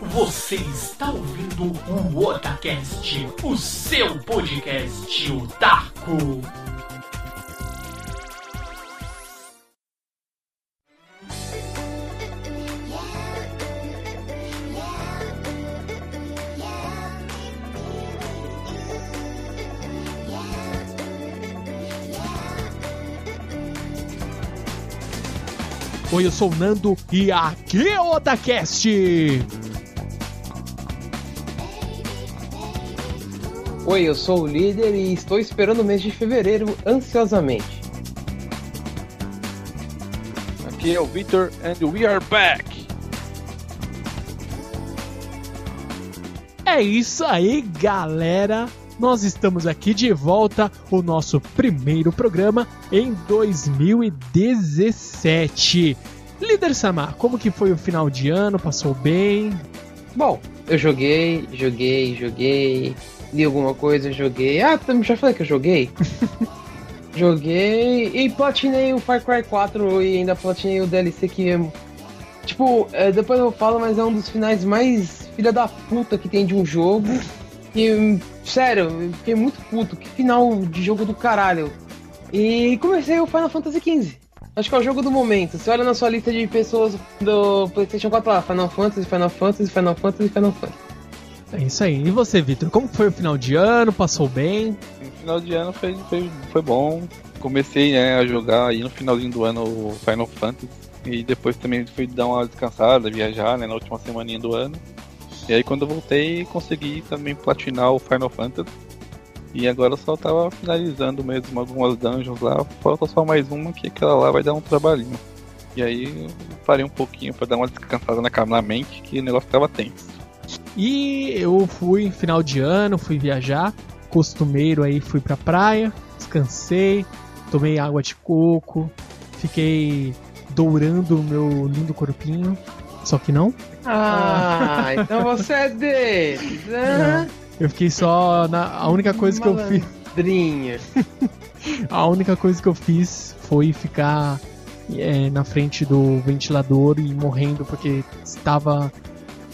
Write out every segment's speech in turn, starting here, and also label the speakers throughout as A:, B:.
A: Você está ouvindo o Otacast, o seu podcast otaku.
B: Oi, eu sou o Nando e aqui é o Otacast!
C: Oi, eu sou o líder e estou esperando o mês de fevereiro ansiosamente.
D: Aqui é o Victor and we are back.
B: É isso aí, galera! Nós estamos aqui de volta, o nosso primeiro programa em 2017. Líder Samar, como que foi o final de ano? Passou bem?
C: Bom, eu joguei, joguei, joguei, li alguma coisa, joguei. Ah, também já falei que eu joguei. joguei e platinei o Far Cry 4 e ainda platinei o DLC que é, Tipo, é, depois eu falo, mas é um dos finais mais filha da puta que tem de um jogo. E, sério, eu fiquei muito puto. Que final de jogo do caralho. E comecei o Final Fantasy XV. Acho que é o jogo do momento. Você olha na sua lista de pessoas do PlayStation 4 lá: Final Fantasy, Final Fantasy, Final Fantasy, Final Fantasy.
B: É isso aí. E você, Vitor? Como foi o final de ano? Passou bem?
D: O final de ano foi, foi, foi bom. Comecei né, a jogar aí no finalzinho do ano o Final Fantasy. E depois também fui dar uma descansada, viajar né, na última semaninha do ano. E aí quando eu voltei consegui também platinar o Final Fantasy. E agora eu só tava finalizando mesmo algumas dungeons lá. Falta só mais uma que aquela lá vai dar um trabalhinho. E aí parei um pouquinho para dar uma descansada na, na mente que o negócio tava tenso.
B: E eu fui final de ano, fui viajar, costumeiro aí fui pra praia, descansei, tomei água de coco, fiquei dourando o meu lindo corpinho, só que não.
C: Ah, então você é deles, né?
B: Eu fiquei só na a única coisa que eu fiz, a única coisa que eu fiz foi ficar é, na frente do ventilador e morrendo porque estava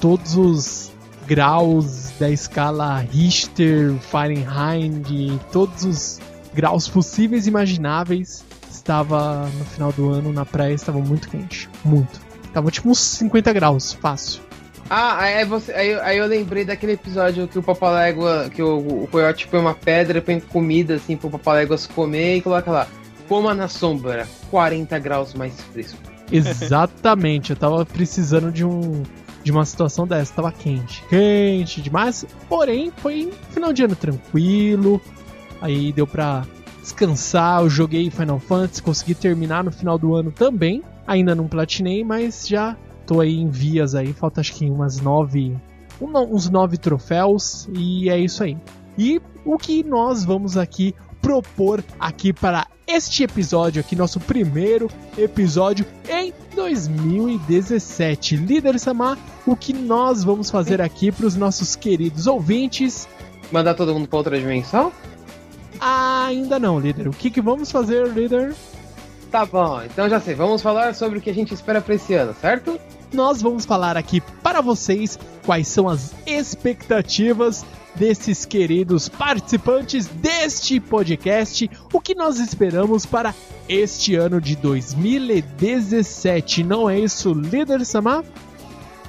B: todos os graus da escala Richter, Fahrenheit, todos os graus possíveis e imagináveis. Estava no final do ano na praia, estava muito quente, muito. Tava tipo uns 50 graus, fácil.
C: Ah, aí, você, aí, aí eu lembrei daquele episódio que o Papalégua, que o, o coiote põe uma pedra, põe comida assim pro Papaléguas comer e coloca lá. Coma na sombra, 40 graus mais fresco.
B: Exatamente, eu tava precisando de um de uma situação dessa, tava quente, quente demais, porém foi final de ano tranquilo. Aí deu pra descansar, eu joguei Final Fantasy, consegui terminar no final do ano também. Ainda não platinei, mas já tô aí em vias aí, falta acho que umas nove, um- uns nove troféus e é isso aí. E o que nós vamos aqui propor aqui para este episódio aqui, nosso primeiro episódio em 2017. Líder Samar, o que nós vamos fazer aqui para os nossos queridos ouvintes?
C: Mandar todo mundo pra outra dimensão?
B: Ainda não, líder. O que, que vamos fazer, líder?
C: Tá bom, então já sei. Vamos falar sobre o que a gente espera pra esse ano, certo?
B: nós vamos falar aqui para vocês quais são as expectativas desses queridos participantes deste podcast, o que nós esperamos para este ano de 2017. Não é isso, líder Samar?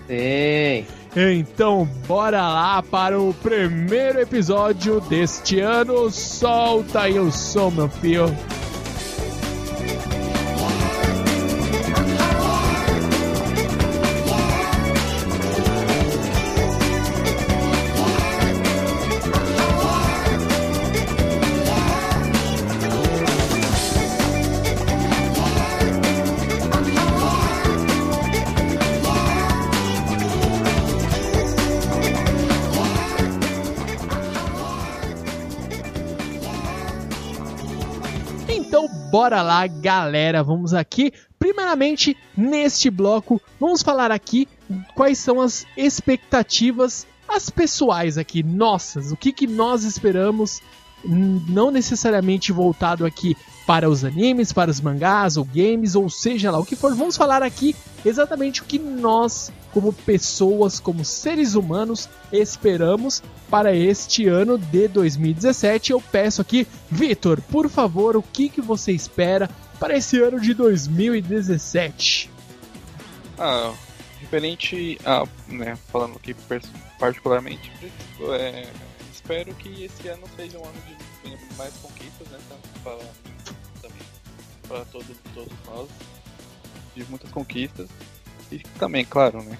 C: Sim.
B: Então, bora lá para o primeiro episódio deste ano. Solta aí o som, meu filho. Bora lá, galera. Vamos aqui. Primeiramente, neste bloco, vamos falar aqui quais são as expectativas, as pessoais aqui, nossas. O que, que nós esperamos, não necessariamente voltado aqui para os animes, para os mangás ou games, ou seja lá o que for. Vamos falar aqui exatamente o que nós como pessoas, como seres humanos, esperamos para este ano de 2017. Eu peço aqui, Vitor, por favor, o que, que você espera para esse ano de 2017?
D: Ah, referente a, né, falando aqui particularmente, é, espero que esse ano seja um ano de mais conquistas, né, para, para todos nós, de muitas conquistas, e também, claro, né,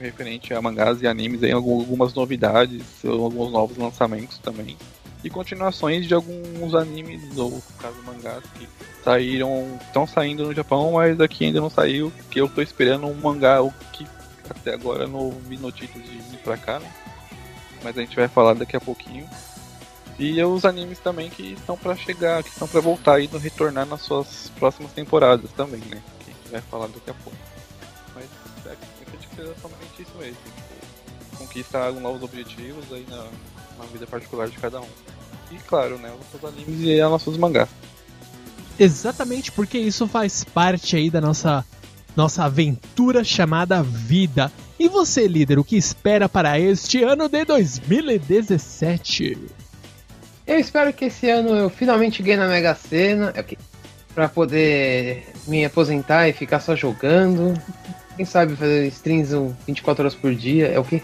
D: referente a mangás e animes, aí, algumas novidades, alguns novos lançamentos também, e continuações de alguns animes, ou no caso mangás, que saíram, estão saindo no Japão, mas aqui ainda não saiu, que eu tô esperando um mangá, que até agora não vi notícias de vir pra cá, né? Mas a gente vai falar daqui a pouquinho. E os animes também que estão para chegar, que estão para voltar e retornar nas suas próximas temporadas também, né? Que a gente vai falar daqui a pouco. Seja somente isso mesmo. Tipo, conquistar novos objetivos aí na, na vida particular de cada um. E claro, né? Os nossos animes e os nossos mangás.
B: Exatamente porque isso faz parte aí da nossa nossa aventura chamada vida. E você, líder, o que espera para este ano de 2017?
C: Eu espero que esse ano eu finalmente ganhe na Mega Sena, okay, para poder me aposentar e ficar só jogando. Quem sabe fazer streams 24 horas por dia, é o quê?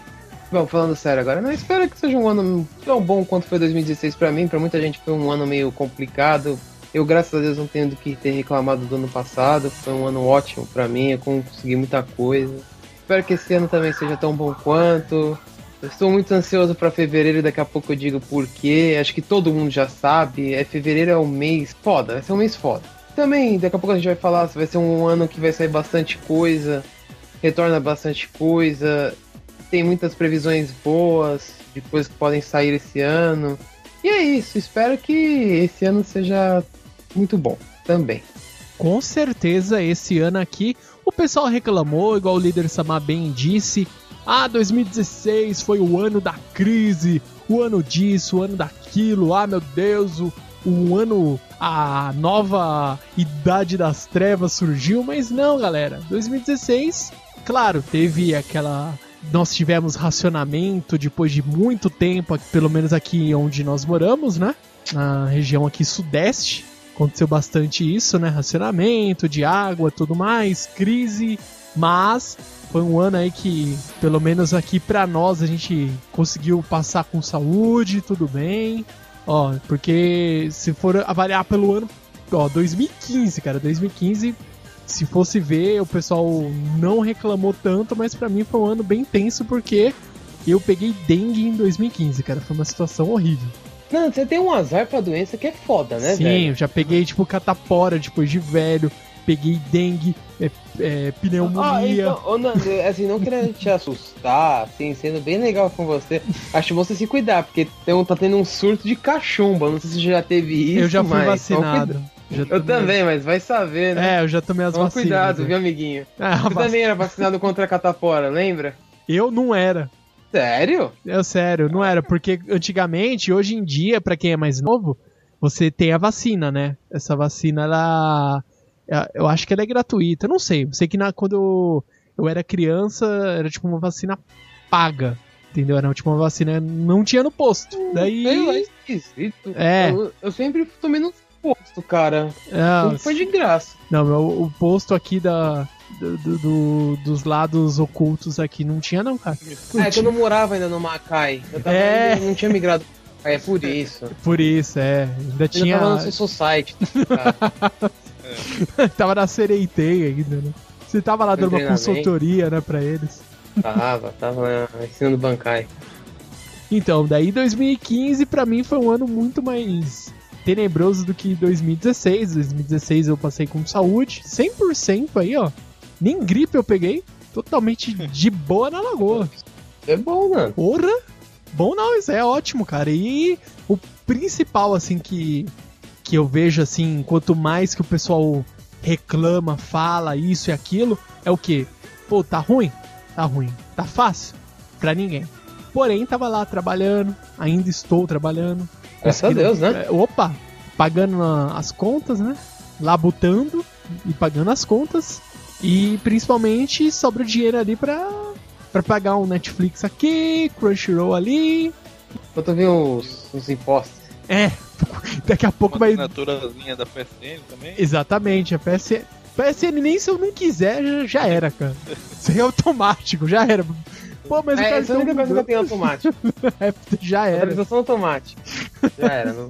C: Bom, falando sério agora, não espero que seja um ano tão bom quanto foi 2016 para mim. Para muita gente foi um ano meio complicado, eu, graças a Deus, não tenho do que ter reclamado do ano passado. Foi um ano ótimo para mim, eu consegui muita coisa. Espero que esse ano também seja tão bom quanto. Eu estou muito ansioso para fevereiro, daqui a pouco eu digo porquê. Acho que todo mundo já sabe. É fevereiro é um mês foda, vai ser um mês foda. Também, daqui a pouco a gente vai falar se vai ser um ano que vai sair bastante coisa, retorna bastante coisa, tem muitas previsões boas de coisas que podem sair esse ano. E é isso, espero que esse ano seja muito bom também.
B: Com certeza, esse ano aqui o pessoal reclamou, igual o líder Samar bem disse. Ah, 2016 foi o ano da crise, o ano disso, o ano daquilo. Ah, meu Deus, o, o ano, a nova idade das trevas surgiu. Mas não, galera, 2016, claro, teve aquela. Nós tivemos racionamento depois de muito tempo, pelo menos aqui onde nós moramos, né? Na região aqui sudeste aconteceu bastante isso, né? Racionamento de água, tudo mais, crise, mas foi um ano aí que, pelo menos aqui para nós, a gente conseguiu passar com saúde, tudo bem. Ó, porque se for avaliar pelo ano, ó, 2015, cara, 2015, se fosse ver, o pessoal não reclamou tanto, mas para mim foi um ano bem tenso porque eu peguei dengue em 2015, cara, foi uma situação horrível.
C: Não, você tem um azar pra doença que é foda, né,
B: Sim,
C: velho?
B: eu já peguei, tipo, catapora depois de velho. Peguei dengue, é, é, pneumonia.
C: Ah, então, não, assim, não querendo te assustar, assim, sendo bem legal com você, acho você se cuidar, porque tem, tá tendo um surto de cachumba. Não sei se você já teve isso.
B: Eu já fui
C: mas,
B: vacinado.
C: Eu também, mas vai saber, né?
B: É, eu já tomei as
C: Toma
B: vacinas.
C: cuidado,
B: né?
C: viu, amiguinho?
B: Ah,
C: Você
B: vac-
C: também era vacinado contra a catapora, lembra?
B: Eu não era.
C: Sério?
B: É sério, não era. Porque antigamente, hoje em dia, pra quem é mais novo, você tem a vacina, né? Essa vacina, ela. é- Eu acho que ela é gratuita. Eu não sei. Eu sei que na, quando eu, era criança, era tipo uma vacina paga. Entendeu? Era tipo uma vacina. Não tinha no posto.
C: Sei lá,
B: Daí.
C: esquisito.
B: É.
C: Eu, eu sempre tomei no posto, cara.
B: Ah,
C: Tudo foi de graça.
B: Não, meu, o posto aqui da. do- do- do- dos lados ocultos aqui não tinha, não, cara. Não
C: É que eu não morava ainda no Macai. Eu tava
B: É.
C: não tinha migrado. É por isso.
B: Por isso, é. Ainda
C: Eu
B: tinha.
C: tava no seu society. cara.
B: tava na Sereitei ainda, né? Você tava lá dando uma consultoria, né, pra eles.
C: Tava, tava ensinando bancai.
B: Então, daí 2015 pra mim foi um ano muito mais tenebroso do que 2016. 2016 eu passei com saúde, 100% aí, ó. Nem gripe eu peguei, totalmente de boa na lagoa.
C: É bom, mano.
B: Porra! Bom não, isso é ótimo, cara. E o principal, assim, que, que eu vejo, assim, quanto mais que o pessoal reclama, fala isso e aquilo, é o que? Pô, tá ruim? Tá ruim. Tá fácil? Pra ninguém. Porém, tava lá trabalhando, ainda estou trabalhando.
C: Graças a Deus, né?
B: é, opa! Pagando as contas, né? Labutando e pagando as contas. E principalmente sobra o dinheiro ali pra pra pagar um Netflix aqui, Crunchyroll ali.
C: Enquanto vi os, os impostos.
B: É, daqui a pouco
D: Uma
B: vai.
D: assinaturazinha da PSN também.
B: Exatamente, a PSN. PSN nem se eu não quiser, já, já era, cara. Isso é automático, já era. Pô, mas o
C: É,
B: cara
C: essa é a única coisa que eu tenho automático.
B: É, já era.
C: Atualização automática. Já era. Não...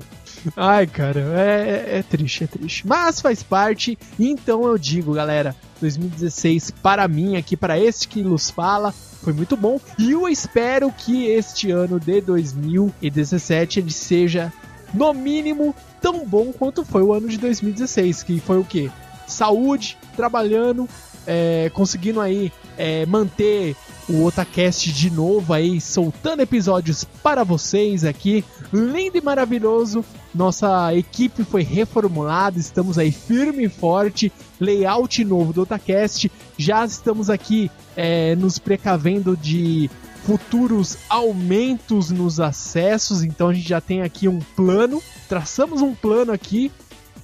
B: Ai, cara, é, é- é triste, é triste. Mas faz parte, então eu digo, galera, 2016 para mim, aqui para este que nos fala, foi muito bom. E eu espero que este ano de 2017 ele seja, no mínimo, tão bom quanto foi o ano de 2016, que foi o quê? Saúde, trabalhando, é, conseguindo aí é, manter o Otacast de novo aí, soltando episódios para vocês aqui, lindo e maravilhoso. Nossa equipe foi reformulada, estamos aí firme e forte, layout novo do Otacast. Já estamos aqui é, nos precavendo de futuros aumentos nos acessos, então a gente já tem aqui um plano, traçamos um plano aqui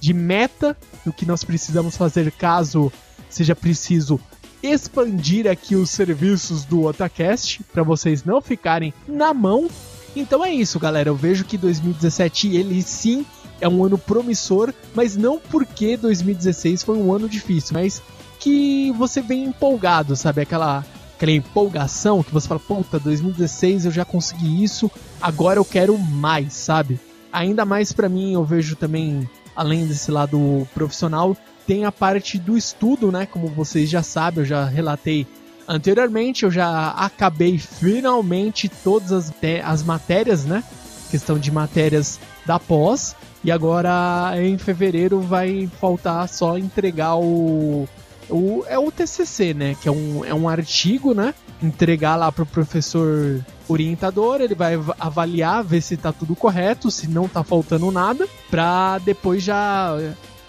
B: de meta do que nós precisamos fazer caso seja preciso expandir aqui os serviços do Otacast para vocês não ficarem na mão. Então é isso, galera. Eu vejo que 2017 ele sim é um ano promissor, mas não porque 2016 foi um ano difícil, mas que você vem empolgado, sabe? Aquela aquela empolgação que você fala, puta, 2016 eu já consegui isso, agora eu quero mais, sabe? Ainda mais pra mim, eu vejo também, além desse lado profissional, tem a parte do estudo, né? Como vocês já sabem, eu já relatei anteriormente, eu já acabei finalmente todas as, as matérias, né? Questão de matérias da pós. E agora em fevereiro vai faltar só entregar o. o é o TCC, né? Que é um, é um artigo, né? Entregar lá pro professor orientador, ele vai av- avaliar, ver se tá tudo correto, se não tá faltando nada, pra depois já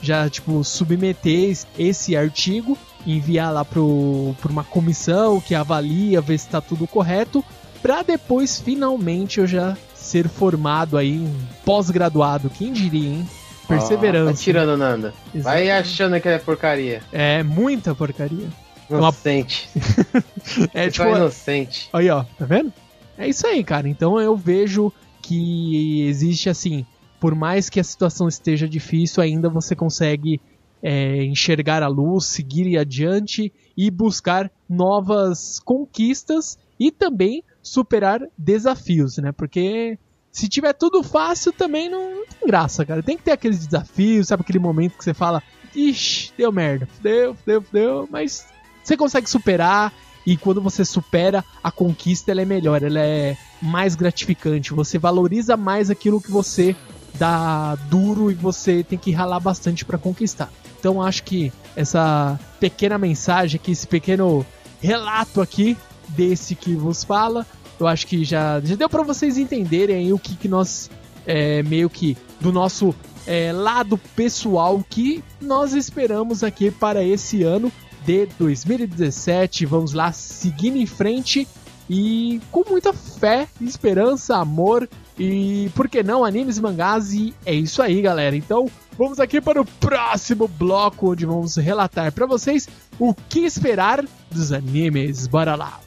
B: já tipo submeter es- esse artigo, enviar lá pro pra uma comissão que avalia, ver se tá tudo correto, pra depois finalmente eu já ser formado aí em pós-graduado, quem diria, hein? Perseverança.
C: Ó, tá tirando, Nanda. Vai achando que é porcaria.
B: É muita porcaria. Uma-
C: Inocente.
B: É
C: Você
B: tipo,
C: é inocente.
B: Aí, ó, tá vendo? É isso aí, cara. Então eu vejo que existe assim, por mais que a situação esteja difícil, ainda você consegue é, enxergar a luz, seguir adiante e buscar novas conquistas e também superar desafios, né? Porque se tiver tudo fácil também não, tem graça, cara. Tem que ter aqueles desafios, sabe? Aquele momento que você fala, ixi, deu merda, deu, deu, deu, mas você consegue superar e quando você supera a conquista, ela é melhor, ela é mais gratificante. Você valoriza mais aquilo que você dá duro e você tem que ralar bastante para conquistar. Então acho que essa pequena mensagem aqui, esse pequeno relato aqui desse que vos fala, eu acho que já, já deu para vocês entenderem o que, que nós é, meio que do nosso é, lado pessoal que nós esperamos aqui para esse ano de 2017. Vamos lá, seguindo em frente e com muita fé, esperança, amor e, por que não, animes e mangás. E é isso aí, galera. Então, vamos aqui para o próximo bloco, onde vamos relatar para vocês o que esperar dos animes. Bora lá!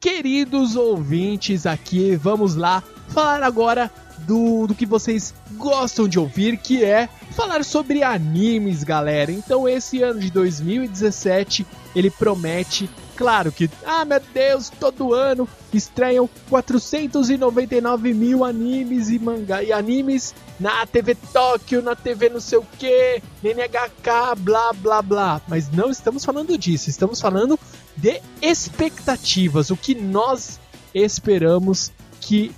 B: Queridos ouvintes, aqui vamos lá falar agora do, do que vocês gostam de ouvir, que é falar sobre animes, galera. Então, esse ano de 2017 ele promete, claro que, ah meu Deus, todo ano estreiam 499 mil animes e mangá e animes na TV Tóquio, na TV não sei o que, NHK, blá blá blá. Mas não estamos falando disso, estamos falando de expectativas, o que nós esperamos que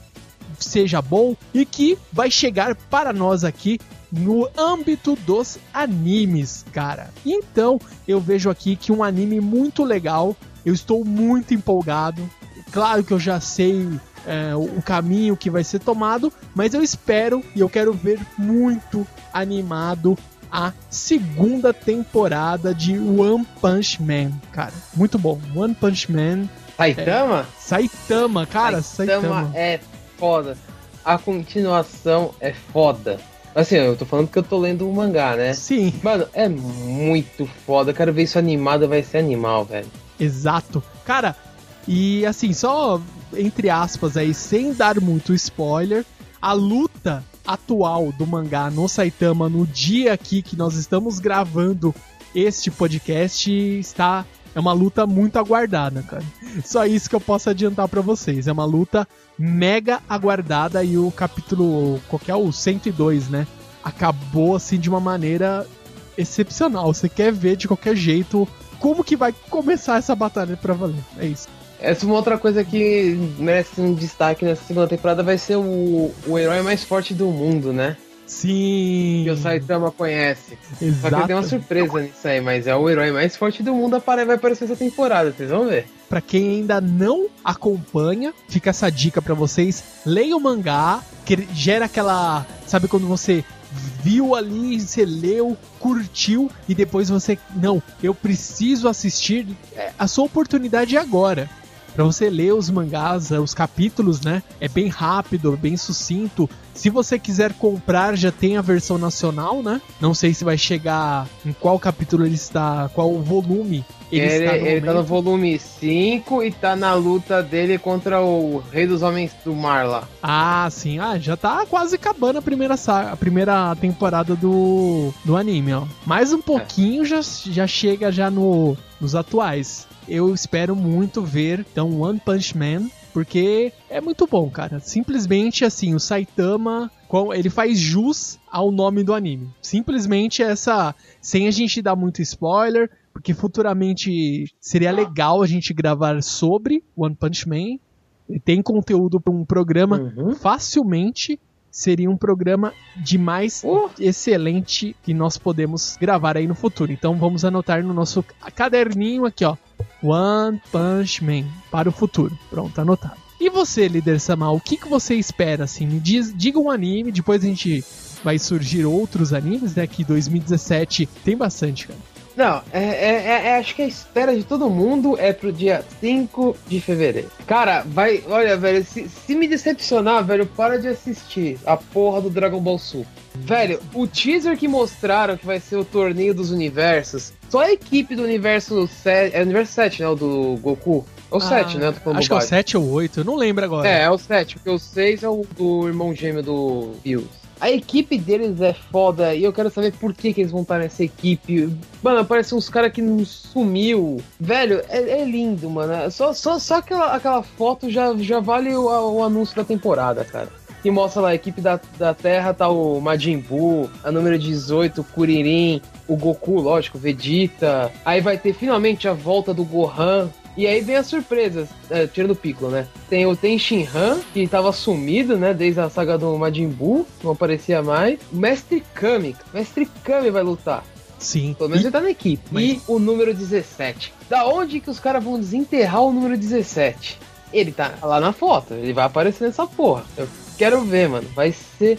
B: seja bom e que vai chegar para nós aqui no âmbito dos animes, cara. Então, eu vejo aqui que um anime muito legal, eu estou muito empolgado. Claro que eu já sei é, o caminho que vai ser tomado, mas eu espero e eu quero ver muito animado a segunda temporada de One Punch Man, cara. Muito bom. One Punch Man.
C: Saitama?
B: Saitama, cara, Saitama.
C: Saitama é foda. A continuação é foda. Assim, eu tô falando que eu tô lendo o mangá, né?
B: Sim,
C: Mano, é muito foda. Quero ver isso animado, vai ser animal, velho.
B: Exato. Cara, e assim, só entre aspas aí, sem dar muito spoiler, a luta atual do mangá no Saitama no dia aqui que nós estamos gravando este podcast está é uma luta muito aguardada, cara. Só isso que eu posso adiantar pra vocês. É uma luta mega aguardada e o capítulo, qual que é o 102, né? Acabou assim de uma maneira excepcional. Você quer ver de qualquer jeito como que vai começar essa batalha pra valer. É isso.
C: Essa é uma outra coisa que merece um destaque nessa segunda temporada vai ser o, o herói mais forte do mundo, né?
B: Sim.
C: Que o Saitama conhece. Só que
B: Exato.
C: tem uma surpresa nisso aí, mas é o herói mais forte do mundo, vai aparecer essa temporada, vocês vão ver.
B: Pra quem ainda não acompanha, fica essa dica pra vocês. Leia o mangá, que gera aquela. Sabe quando você viu ali, você leu, curtiu e depois você. Não, eu preciso assistir. É, a sua oportunidade é agora. Pra você ler os mangás, eh, os capítulos, né? É bem rápido, bem sucinto. Se você quiser comprar, já tem a versão nacional, né? Não sei se vai chegar em qual capítulo ele está, qual volume ele,
C: Ele,
B: está no
C: ele tá no volume 5 e tá na luta dele contra o Rei dos Homens do Mar lá.
B: Ah, sim. Ah, já tá quase acabando a primeira, a primeira temporada do, do anime, ó. Mais um pouquinho já, já chega já no, nos atuais. Eu espero muito ver, então, One Punch Man, porque é muito bom, cara. Simplesmente, assim, o Saitama, ele faz jus ao nome do anime. Simplesmente essa, sem a gente dar muito spoiler, porque futuramente seria legal a gente gravar sobre One Punch Man. Tem conteúdo para um programa
C: Uhum.
B: facilmente seria um programa de mais excelente que nós podemos gravar aí no futuro. Então vamos anotar no nosso caderninho aqui, ó. One Punch Man para o futuro. Pronto, anotado. E você, líder Samal, o que, que você espera assim? Me diz, diga um anime, depois a gente vai surgir outros animes, né? Que 2017 tem bastante, cara.
C: Não, é, é- é- é- acho que a espera de todo mundo é pro dia 5 de fevereiro. Cara, vai. Olha, velho, se, se me decepcionar, velho, para de assistir a porra do Dragon Ball Super. Velho, o teaser que mostraram que vai ser o torneio dos universos, só a equipe do universo 7. É o universo 7, né? O do Goku. É o 7, né?
B: Ah, Acho que é o
C: bobagem.
B: 7 ou 8, eu não lembro agora.
C: É, é o 7, porque o 6 é o do irmão gêmeo do Bills. A equipe deles é foda e eu quero saber por que, que eles vão estar nessa equipe. Mano, parece uns caras que não sumiu. Velho, é, é lindo, mano. Só, só, só aquela, aquela foto já, já vale o, o anúncio da temporada, cara. Que mostra lá, a equipe da, da Terra tá o Majin Buu, a número 18, o Kuririn, o Goku, lógico, Vegeta. Aí vai ter finalmente a volta do Gohan. E aí vem as surpresas, é, tirando o Piccolo, né? Tem o Ten Shinhan, que tava sumido, né? Desde a saga do Majin Buu, não aparecia mais. O Mestre Kami, Mestre Kami vai lutar.
B: Sim.
C: Pelo menos
B: E-
C: ele tá na equipe. E o número 17. Da onde que os caras vão desenterrar o número 17? Ele tá lá na foto, ele vai aparecer nessa porra. Eu quero ver, mano. Vai ser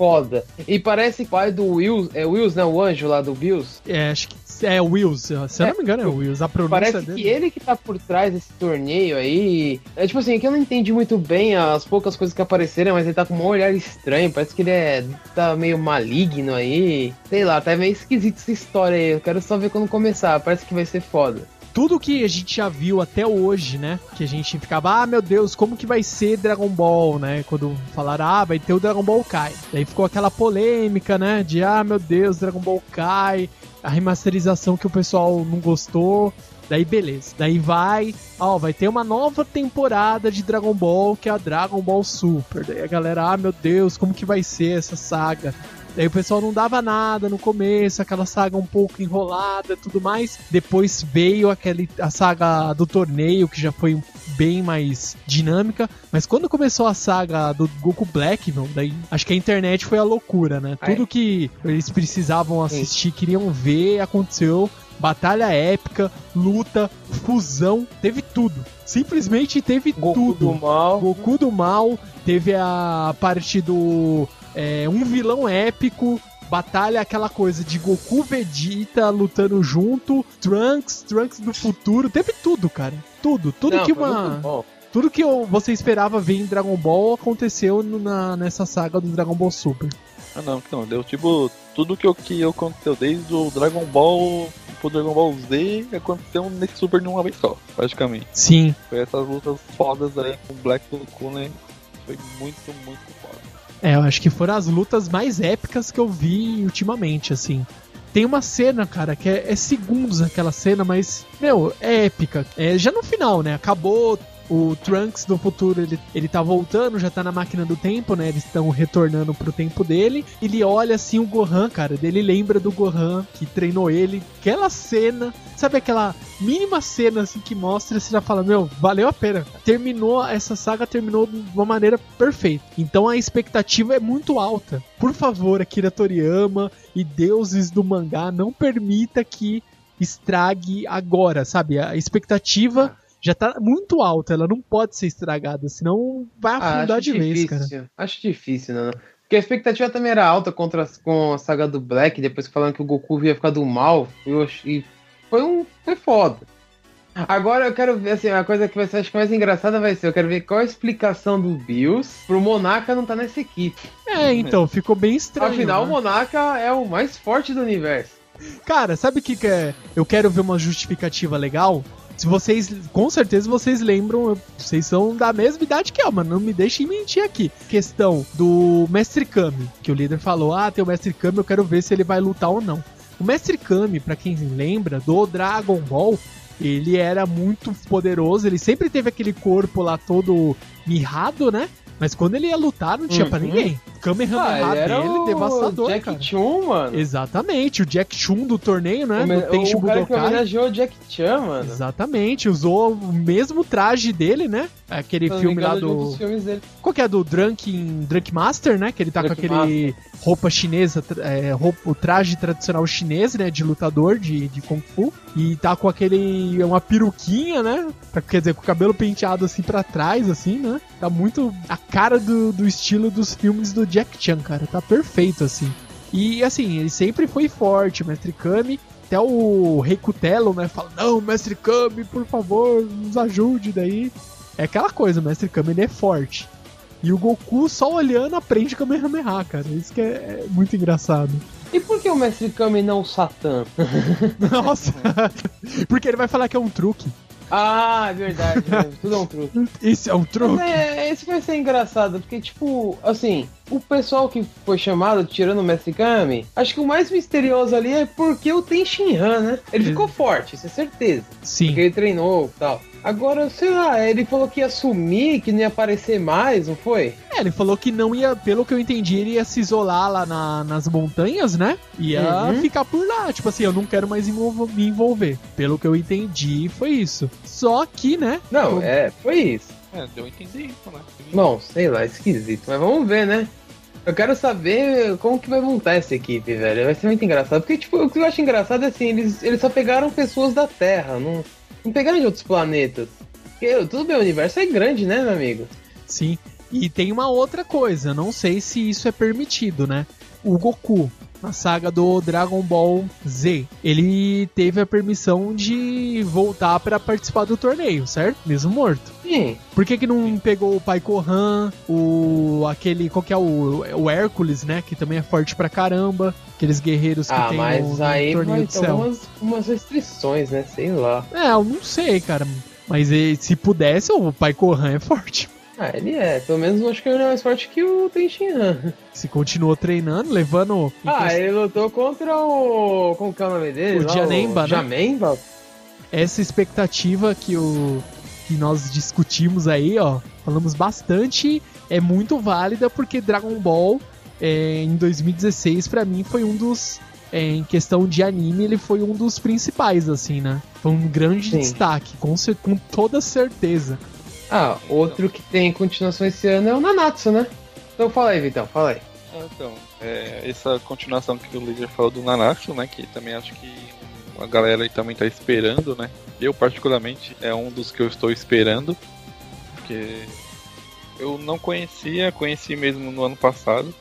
C: foda. E parece o pai do Wills, é Wills, né? O anjo lá do Bills.
B: É, acho que é o Wills. Se eu não me engano, é o Wills. A pronúncia
C: Parece
B: dele.
C: que ele que tá por trás desse torneio aí. É tipo assim, que eu não entendi muito bem as poucas coisas que apareceram, mas ele tá com um olhar estranho. Parece que ele é. tá meio maligno aí. Sei lá, tá meio esquisito essa história aí. Eu quero só ver quando começar. Parece que vai ser foda.
B: Tudo que a gente já viu até hoje, né? Que a gente ficava, ah, meu Deus, como que vai ser Dragon Ball, né? Quando falaram, ah, vai ter o Dragon Ball Kai. Daí ficou aquela polêmica, né? De, ah, meu Deus, Dragon Ball Kai, a remasterização que o pessoal não gostou. Daí beleza. Daí vai, ó, vai ter uma nova temporada de Dragon Ball, que é a Dragon Ball Super. Daí a galera, ah, meu Deus, como que vai ser essa saga? Daí o pessoal não dava nada no começo, aquela saga um pouco enrolada e tudo mais. Depois veio aquele, a saga do torneio, que já foi bem mais dinâmica. Mas quando começou a saga do Goku Black, meu, daí acho que a internet foi a loucura, né?
C: Ai.
B: Tudo que eles precisavam assistir, queriam ver, aconteceu. Batalha épica, luta, fusão, teve tudo. Simplesmente teve
C: Goku
B: tudo.
C: do mal.
B: Goku do mal, teve a parte do é, um vilão épico, batalha aquela coisa de Goku Vegeta lutando junto, Trunks, Trunks do futuro, teve tudo, cara. Tudo, tudo
C: Não,
B: que uma tudo que eu- você esperava ver em Dragon Ball aconteceu na, nessa saga do Dragon Ball Super.
D: Ah não, não, deu tipo tudo que, que aconteceu desde o Dragon Ball pro Dragon Ball Z aconteceu nesse Super numa vez só, praticamente.
B: Sim.
D: Foi essas lutas fodas aí com o Black Goku, né? Foi muito, muito foda.
B: É, eu acho que foram as lutas mais épicas que eu vi ultimamente, assim. Tem uma cena, cara, que é, é segundos aquela cena, mas, meu, é épica. É já no final, né? Acabou o Trunks do futuro, ele, ele tá voltando, já tá na máquina do tempo, né? Eles estão retornando pro tempo dele. Ele olha assim o Gohan, cara, dele lembra do Gohan que treinou ele. Aquela cena, sabe aquela mínima cena assim que mostra, você já fala, meu, valeu a pena. Terminou, essa saga terminou de uma maneira perfeita. Então a expectativa é muito alta. Por favor, Akira Toriyama e deuses do mangá, não permita que estrague agora, sabe? A expectativa já tá muito alta, ela não pode ser estragada, senão vai
C: Ah,
B: afundar
C: acho
B: de vez, cara.
C: Acho difícil, não, não. Porque a expectativa também era alta contra, com a saga do Black, depois que falaram que o Goku ia ficar do mal. Achei. Foi um. Foi foda. Agora eu quero ver, assim, a coisa que vai ser acho que mais engraçada vai ser, eu quero ver qual a explicação do Bills pro Monarca não tá nessa equipe.
B: É, então, ficou bem estranho.
C: Afinal, o
B: né?
C: Monarca é o mais forte do universo.
B: Cara, sabe o que, que é? Eu quero ver uma justificativa legal. Se vocês, com certeza vocês lembram, vocês são da mesma idade que eu, mas não me deixem mentir aqui. Questão do Mestre Kami, que o líder falou: "Ah, tem o Mestre Kami, eu quero ver se ele vai lutar ou não". O Mestre Kami, pra quem lembra do Dragon Ball, ele era muito poderoso, ele sempre teve aquele corpo lá todo mirrado, né? Mas quando ele ia lutar, não tinha pra
C: Uhum.
B: ninguém. Kamehameha
C: Ah, ele era
B: dele,
C: o
B: devastador,
C: Jack
B: cara.
C: Chun, mano.
B: Exatamente, o Jack Chun do torneio, né?
C: o,
B: do
C: o cara que homenageou o Jack Chan, mano.
B: Exatamente, usou o mesmo traje dele, né? Aquele
C: não
B: filme
C: me
B: lá
C: um
B: do.
C: dele.
B: Qual que é? Do Drunk, Drunk Master, né? Que ele tá
C: Drunk
B: com aquele roupa chinesa, é, roupa, o traje tradicional chinês, né? De lutador de, de Kung Fu. E tá com aquele. uma peruquinha, né? Quer dizer, com o cabelo penteado assim pra trás, assim, né? Tá muito a cara do, do estilo dos filmes do Jack Chan, cara. Tá perfeito, assim. E assim, ele sempre foi forte, Mestre Kami. Até o Rei Kutelo, né? Fala, não, Mestre Kami, por favor, nos ajude daí. É aquela coisa, o Mestre Kami ele é forte. E o Goku só olhando aprende Kamehameha, cara. Isso que é, é muito engraçado.
C: E por que o Mestre Kami e não o Satã?
B: Nossa! Porque ele vai falar que é um truque.
C: Ah, é verdade, né? tudo é um truque.
B: Isso é um truque?
C: é, esse vai ser engraçado, porque, tipo, assim, o pessoal que foi chamado, tirando o Mestre Kami, acho que o mais misterioso ali é porque o Tenshin Han, né? Ele ficou forte, isso é certeza.
B: Sim.
C: Porque ele treinou e tal. Agora, sei lá, ele falou que ia sumir, que não ia aparecer mais, não foi?
B: É, ele falou que não ia, pelo que eu entendi, ele ia se isolar lá na- nas montanhas, né? Ia
C: Uhum.
B: ficar por lá. Tipo assim, eu não quero mais me envolver. Pelo que eu entendi, foi isso. Só que, né?
C: Não, é, foi isso.
D: É, deu a entender isso, né?
C: Bom, sei lá, esquisito, mas vamos ver, né? Eu quero saber como que vai montar essa equipe, velho. Vai ser muito engraçado. Porque, tipo, o que eu acho engraçado é assim, eles, eles só pegaram pessoas da Terra, não, não pegaram de outros planetas. Porque, tudo bem, o universo é grande, né, meu amigo?
B: Sim. E tem uma outra coisa, não sei se isso é permitido, né? O Goku, na saga do Dragon Ball Z, ele teve a permissão de voltar pra participar do torneio, certo? Mesmo morto.
C: Sim.
B: Por que, que não pegou o Pai Kohan, o. aquele. qual que é o. o Hércules, né? Que também é forte pra caramba. Aqueles guerreiros que
C: Ah,
B: tem
C: mas
B: no, no
C: aí
B: torneio do céu.
C: algumas umas restrições, né? Sei lá.
B: É, eu não sei, cara. Mas eh, se pudesse, o Pai Kohan é forte.
C: Ah, ele é. Pelo menos eu acho que ele é mais forte que o Tenshin Han.
B: Se continuou treinando, levando.
C: Ah, ele lutou contra o... Como que é o nome dele?
B: O
C: lá?
B: Janemba, né?
C: Janemba?
B: essa expectativa que o que nós discutimos aí, ó, falamos bastante, é muito válida porque Dragon Ball é, em 2016 pra mim foi um dos é, em questão de anime ele foi um dos principais assim, né? Foi um grande
C: Sim.
B: destaque, com, com toda certeza.
C: Ah, outro que tem continuação esse ano é o Nanatsu, né? Então fala aí, Vitão, fala aí.
D: Ah, Então, é, essa continuação que o líder falou do Nanatsu, né? Que também acho que a galera aí também tá esperando, né? Eu, particularmente, é um dos que eu estou esperando. Porque eu não conhecia, conheci mesmo no ano passado.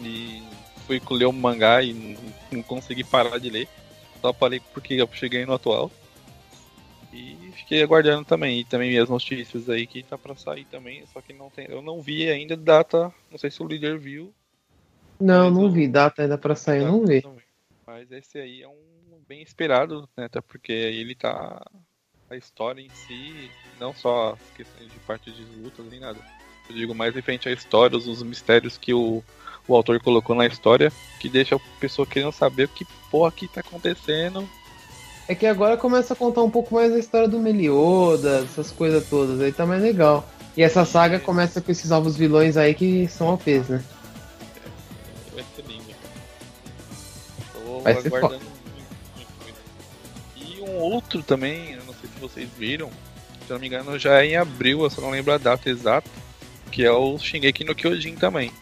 D: E fui ler o mangá e não consegui parar de ler. Só parei porque eu cheguei no atual. E fiquei aguardando também. E também as notícias aí que tá pra sair também. Só que não tem. Eu não vi ainda data. Não sei se o líder viu.
C: Não, não
D: eu-
C: vi. Data ainda pra sair, eu não vi.
D: Mas esse aí é um bem esperado, né? Até porque ele tá. A história em si, não só as questões de parte de lutas nem nada. Eu digo mais referente à história, os, os mistérios que o, o autor colocou na história, que deixa a pessoa querendo saber o que porra que tá acontecendo.
C: É que agora começa a contar um pouco mais a história do Melioda, essas coisas todas, aí tá mais legal. E essa saga começa com esses novos vilões aí que são OPs, né?
D: Vai ser lindo. Tô
C: Vai ser
D: aguardando muito, muito, muito. E um outro também, eu não sei se vocês viram, se eu não me engano já é em abril, eu só não lembro a data exata, que é o Shingeki no Kyojin também.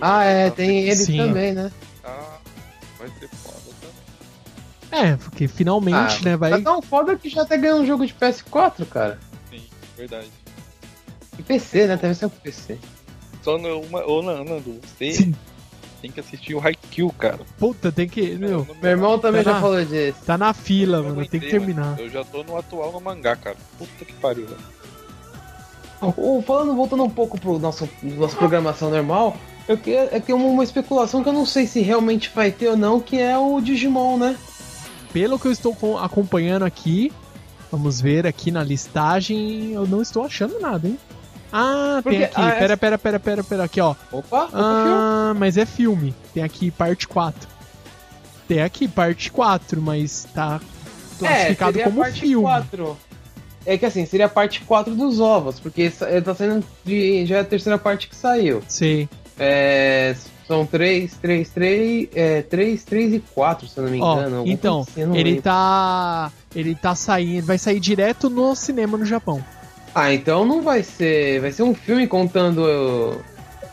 C: Ah, é, tem ele
B: Sim.
C: também, né?
D: tá- vai ser.
B: É, porque finalmente,
C: Ah,
B: né, vai.
C: Tá tão foda que já até ganhou um jogo de PS4, cara.
D: Sim, verdade.
C: E PC, né? Deve ser um PC.
D: Só no, uma, ô Nando, você
B: Sim.
D: tem que assistir o Haikyuu, cara.
B: Puta, tem que. Meu,
C: Meu irmão também
B: Tá
C: já
B: na-
C: falou disso.
B: tá na fila,
D: Eu
B: mano. Tem que terminar.
D: mano. Eu já tô no atual no mangá, cara. Puta que pariu, velho.
C: Falando, voltando um pouco pro nosso nossa programação normal, eu que é que uma, uma especulação que eu não sei se realmente vai ter ou não, que é o Digimon, né?
B: Pelo que eu estou com- acompanhando aqui, vamos ver aqui na listagem, eu não estou achando nada, hein? Ah, tem
C: Porque-
B: aqui.
C: ah,
B: Pera,
C: essa-
B: pera, pera, pera, pera. Aqui, ó.
C: Opa, opa,
B: Ah, mas é filme. Tem aqui parte 4. Tem aqui parte 4, mas tá classificado
C: seria
B: como
C: parte
B: filme.
C: 4. É que assim, seria a parte 4 dos ovos, porque ele tá saindo de. Já é a terceira parte que saiu.
B: Sei.
C: É, são 3, 3, 3, é, 3, 3 e 4, se eu não me
B: Ó,
C: engano. alguma
B: então,
C: assim, não
B: ele
C: lembro.
B: tá. Ele tá saindo. Vai sair direto no cinema no Japão.
C: Ah, então não vai ser. Vai ser um filme contando.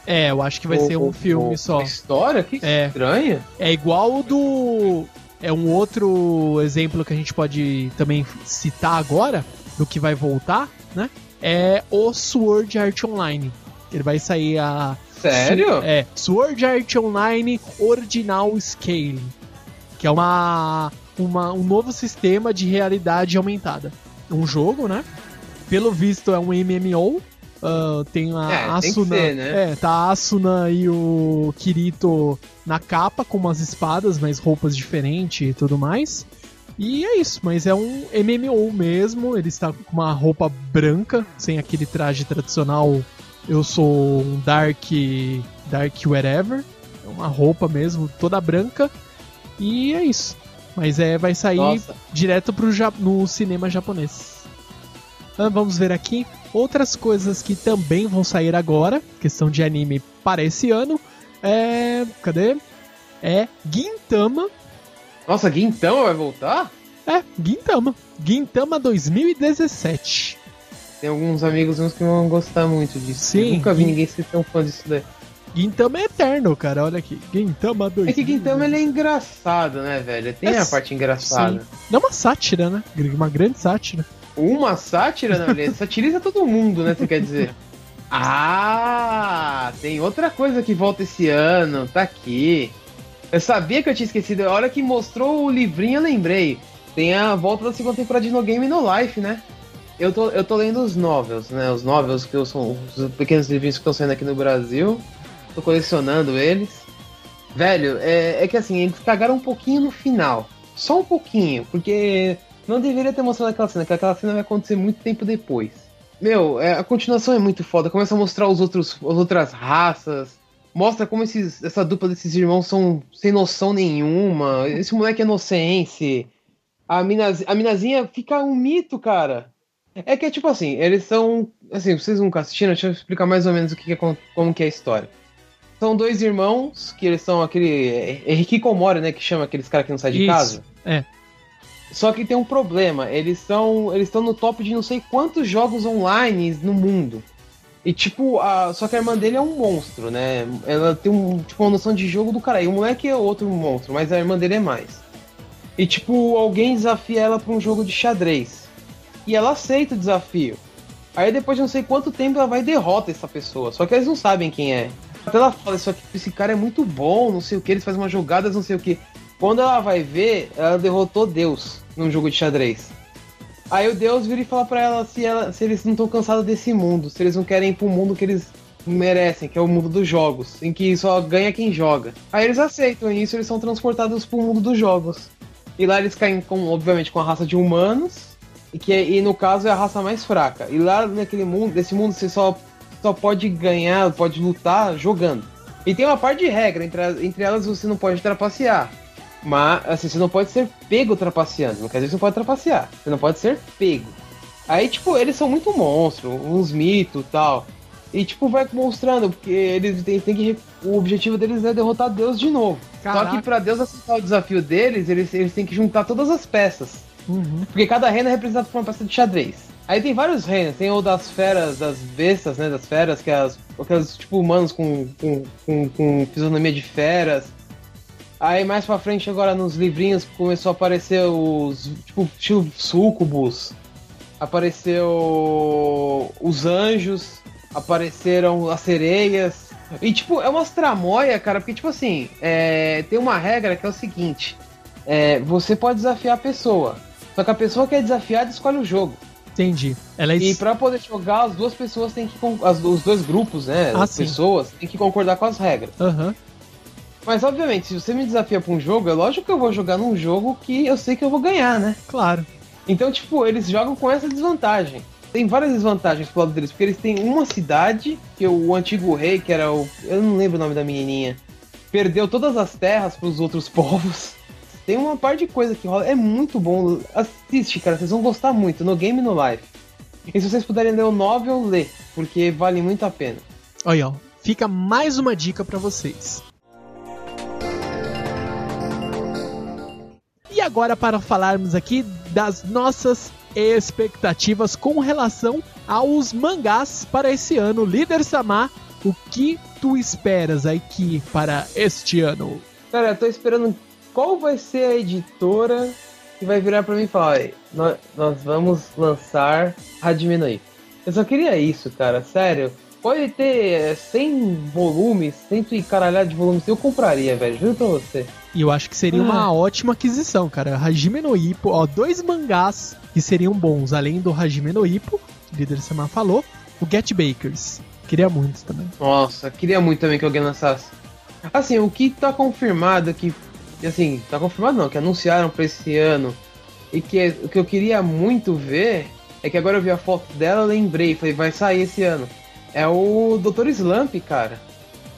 B: É, eu acho que vai
C: o-
B: ser um
C: o-
B: filme
C: o-
B: só.
C: História? Que
B: É.
C: estranha.
B: É igual o do. É um outro exemplo que a gente pode também citar agora, do que vai voltar, né? É o Sword Art Online. Ele vai sair a.
C: Sério?
B: É, Sword Art Online Original Scale. Que é uma, uma, um novo sistema de realidade aumentada. Um jogo, né? Pelo visto é um MMO. ah, tem a
C: É, tem
B: Asuna.
C: ser, né?
B: É, tá a Asuna e o Kirito na capa com umas espadas, mas roupas diferentes e tudo mais. E é isso, mas é um MMO mesmo. Ele está com uma roupa branca, sem aquele traje tradicional. Eu sou um Dark. Dark Wherever. É uma roupa mesmo, toda branca. E é isso. Mas é, vai sair
C: Nossa.
B: direto pro ja- no cinema japonês. Ah, vamos ver aqui outras coisas que também vão sair agora, questão de anime para esse ano. É, cadê? É Gintama.
C: Nossa, Guintama vai voltar?
B: É, Gintama. Gintama 2017.
C: Tem alguns amigos meus que vão gostar muito disso.
B: Sim.
C: Eu nunca vi ninguém ser tão fã disso daí.
B: Gintama é eterno, cara. Olha aqui. Gintama 2017.
C: É que Guintama ele é engraçado, né, velho? Tem
B: É,
C: a parte engraçada.
B: É uma sátira, né? Uma grande sátira.
C: Uma sátira, não, ele satiriza todo mundo, né? Você quer dizer? Ah, tem outra coisa que volta esse ano, tá aqui. Eu sabia que eu tinha esquecido. A hora que mostrou o livrinho, eu lembrei. Tem a volta da segunda temporada de No Game No Life, né? Eu tô, eu tô lendo os novels, né? Os novels que são os pequenos livrinhos que estão saindo aqui no Brasil. Tô colecionando eles. Velho, é, é que assim, eles cagaram um pouquinho no final. Só um pouquinho, porque não deveria ter mostrado aquela cena, que aquela cena vai acontecer muito tempo depois. Meu, é, a continuação é muito foda. Começa a mostrar os outros, as outras raças. Mostra como esses, essa dupla desses irmãos são sem noção nenhuma. Esse moleque é inocente. A, minazi, a minazinha fica um mito, cara. É que é tipo assim, eles são. Assim, vocês nunca assistiram, deixa eu explicar mais ou menos o que, é, como que é a história. São dois irmãos, que eles são aquele. É Henrique Komori, né? Que chama aqueles caras que não saem de
B: Isso,
C: casa.
B: é.
C: Só que tem um problema, eles são. Eles estão no top de não sei quantos jogos online no mundo. E tipo, a, só que a irmã dele é um monstro, né? Ela tem um, tipo, uma noção de jogo do cara. E o moleque é outro monstro, mas a irmã dele é mais. E tipo, alguém desafia ela pra um jogo de xadrez. E ela aceita o desafio. Aí depois de não sei quanto tempo ela vai e derrota essa pessoa. Só que eles não sabem quem é. Até ela fala, só que esse cara é muito bom, não sei o que, eles fazem umas jogadas, não sei o que. Quando ela vai ver, ela derrotou Deus num jogo de xadrez. Aí o Deus vira e fala pra ela se, ela, se eles não estão cansados desse mundo, se eles não querem ir pro mundo que eles merecem, que é o mundo dos jogos, em que só ganha quem joga. Aí eles aceitam isso eles são transportados pro mundo dos jogos. E lá eles caem com, obviamente, com a raça de humanos, e que e no caso é a raça mais fraca. E lá naquele mundo, nesse mundo você só só pode ganhar, pode lutar jogando. E tem uma parte de regra, entre, as- entre elas você não pode trapacear. Mas, assim, você não pode ser pego trapaceando. Não quer dizer que você não pode trapacear. Você não pode ser pego. Aí, tipo, eles são muito monstros, uns mitos e tal. E, tipo, vai mostrando, porque eles têm, têm que. O objetivo deles é derrotar Deus de novo. Só
B: Caraca.
C: que pra Deus aceitar o desafio deles, eles, eles têm que juntar todas as peças.
B: Uhum.
C: Porque cada reino é representado por uma peça de xadrez. Aí tem vários reinos, tem o das feras, das bestas, né? Das feras, que é as, aqueles tipo humanos com, com, com, com fisionomia de feras. Aí mais pra frente, agora nos livrinhos, começou a aparecer os. Tipo, estilo sucubus. Apareceu os anjos, apareceram as sereias. E tipo, é umas tramóia, cara, porque tipo assim, é, tem uma regra que é o seguinte: é, você pode desafiar a pessoa. Só que a pessoa que é desafiada escolhe o jogo.
B: Entendi. Ela é
C: E pra poder jogar, as duas pessoas têm que. As, os dois grupos, né?
B: Ah,
C: as
B: sim.
C: pessoas têm que concordar com as regras.
B: Aham.
C: Mas obviamente, se você me desafia pra um jogo, é lógico que eu vou jogar num jogo que eu sei que eu vou ganhar, né?
B: Claro.
C: Então, tipo, eles jogam com essa desvantagem. Tem várias desvantagens pro lado deles, porque eles têm uma cidade, que o antigo rei, que era o. Eu não lembro o nome da menininha, perdeu todas as terras pros outros povos. Tem uma parte de coisa que rola. É muito bom. Assiste, cara, vocês vão gostar muito, no game e no live. E se vocês puderem ler o novel, lê, porque vale muito a pena.
B: Olha, ó. Fica mais uma dica pra vocês. E agora para falarmos aqui das nossas expectativas com relação aos mangás para esse ano. Líder Samar, o que tu esperas aqui para este ano?
C: Cara, eu tô esperando qual vai ser a editora que vai virar pra mim e falar: "Olha, nós, nós vamos lançar Hajime no Ippo". Eu só queria isso, cara, sério. Pode ter é, 100 volumes, 100 e caralhada de volumes, eu compraria, velho, juro pra você.
B: E eu acho que seria uma
C: Ah.
B: ótima aquisição, cara. Hajime no Ippo, ó, dois mangás que seriam bons, além do Hajime no Ippo, que o líder Samar falou, o Get Bakers. Queria muito também.
C: Nossa, queria muito também que alguém lançasse. Assim, o que tá confirmado que. Assim, tá confirmado não, que anunciaram pra esse ano. E que é- o que eu queria muito ver é que agora eu vi a foto dela, eu lembrei, falei, vai sair esse ano. É o Dr. Slump, cara.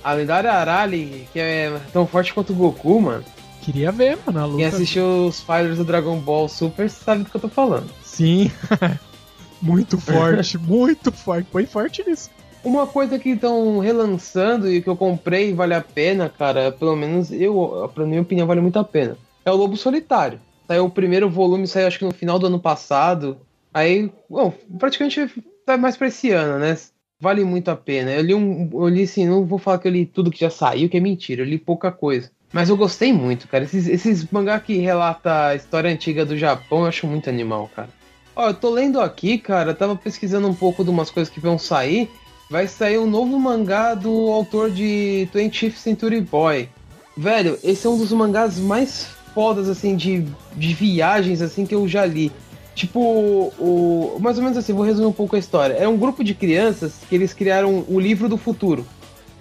C: A lendária Arali, que é tão forte quanto o Goku, mano.
B: Queria ver, mano, a luta.
C: Quem assistiu os Fighters do Dragon Ball Super sabe do que eu tô falando.
B: Sim. muito forte, muito forte. Põe forte nisso.
C: Uma coisa que estão relançando e que eu comprei e vale a pena, cara, pelo menos eu, pra minha opinião, vale muito a pena. É o Lobo Solitário. Saiu o primeiro volume, saiu acho que no final do ano passado. Aí, bom, praticamente vai mais pra esse ano, né? Vale muito a pena. Eu li um. Eu li assim, não vou falar que eu li tudo que já saiu, que é mentira, eu li pouca coisa. Mas eu gostei muito, cara. Esses, esses mangá que relata a história antiga do Japão, eu acho muito animal, cara. Ó, eu tô lendo aqui, cara, tava pesquisando um pouco de umas coisas que vão sair. Vai sair um novo mangá do autor de 20th Century Boy. Velho, esse é um dos mangás mais fodas, assim, de, de viagens, assim, que eu já li. Tipo, o, mais ou menos assim, vou resumir um pouco a história. É um grupo de crianças que eles criaram o livro do futuro.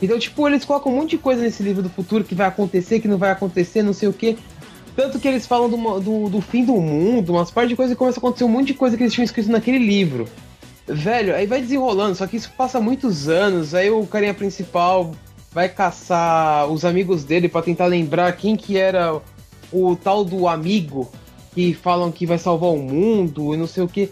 C: Então, tipo, eles colocam um monte de coisa nesse livro do futuro que vai acontecer, que não vai acontecer, não sei o que. Tanto que eles falam do, do, do fim do mundo, umas partes de coisa e começa a acontecer um monte de coisa que eles tinham escrito naquele livro. Velho, aí vai desenrolando, só que isso passa muitos anos, aí o carinha principal vai caçar os amigos dele para tentar lembrar quem que era o tal do amigo que falam que vai salvar o mundo e não sei o que.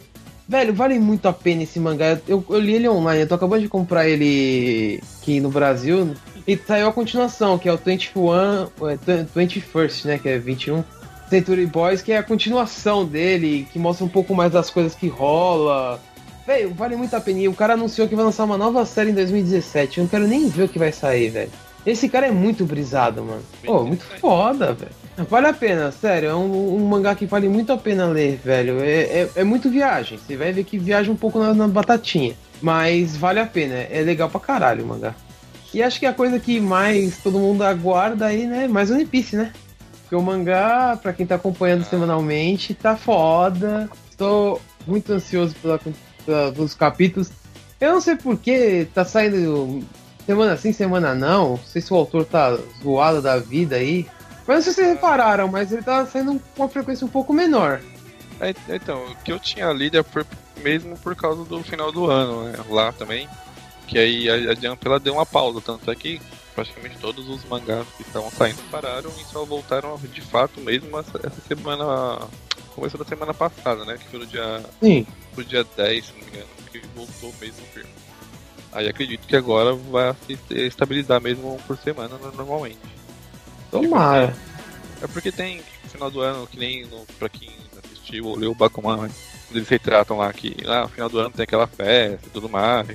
C: Velho, vale muito a pena esse mangá. Eu, eu li ele online, eu tô acabando de comprar ele aqui no Brasil. E saiu a continuação, que é o 21, é, 21st, né? Que é 21. Century Boys, que é a continuação dele, que mostra um pouco mais das coisas que rola. Velho, vale muito a pena. E o cara anunciou que vai lançar uma nova série em 2017. Eu não quero nem ver o que vai sair, velho. Esse cara é muito brisado, mano. Pô, muito foda, velho. Vale a pena, sério. É um, um, mangá que vale muito a pena ler, velho. É, é, é muito viagem. Você vai ver que viaja um pouco na, na, batatinha. Mas vale a pena. É legal pra caralho o mangá. E acho que a coisa que mais todo mundo aguarda aí, né? Mais One Piece, né? Porque o mangá, pra quem tá acompanhando semanalmente, tá foda. Estou muito ansioso pela, pelos capítulos. Eu não sei porque tá saindo semana sim, semana não. Não sei se o autor tá zoado da vida aí. Mas não sei se vocês repararam, mas ele tá saindo com uma frequência um pouco menor.
D: É, então, o que eu tinha lido é por, mesmo por causa do final do ano, né? Lá também. Que aí a, a Jump ela deu uma pausa, tanto é que praticamente todos os mangás que estavam saindo pararam e só voltaram de fato mesmo essa, essa semana. Começo da semana passada, né? Que foi no dia.
C: Sim.
D: Pro dia 10, se não me engano, que voltou mesmo firme. Aí acredito que agora vai se estabilizar mesmo por semana normalmente.
C: Tomara.
D: É porque tem no final do ano, que nem no, pra quem assistiu ou leu o Bakuman, né? eles retratam lá que lá no final do ano tem aquela festa e tudo mais.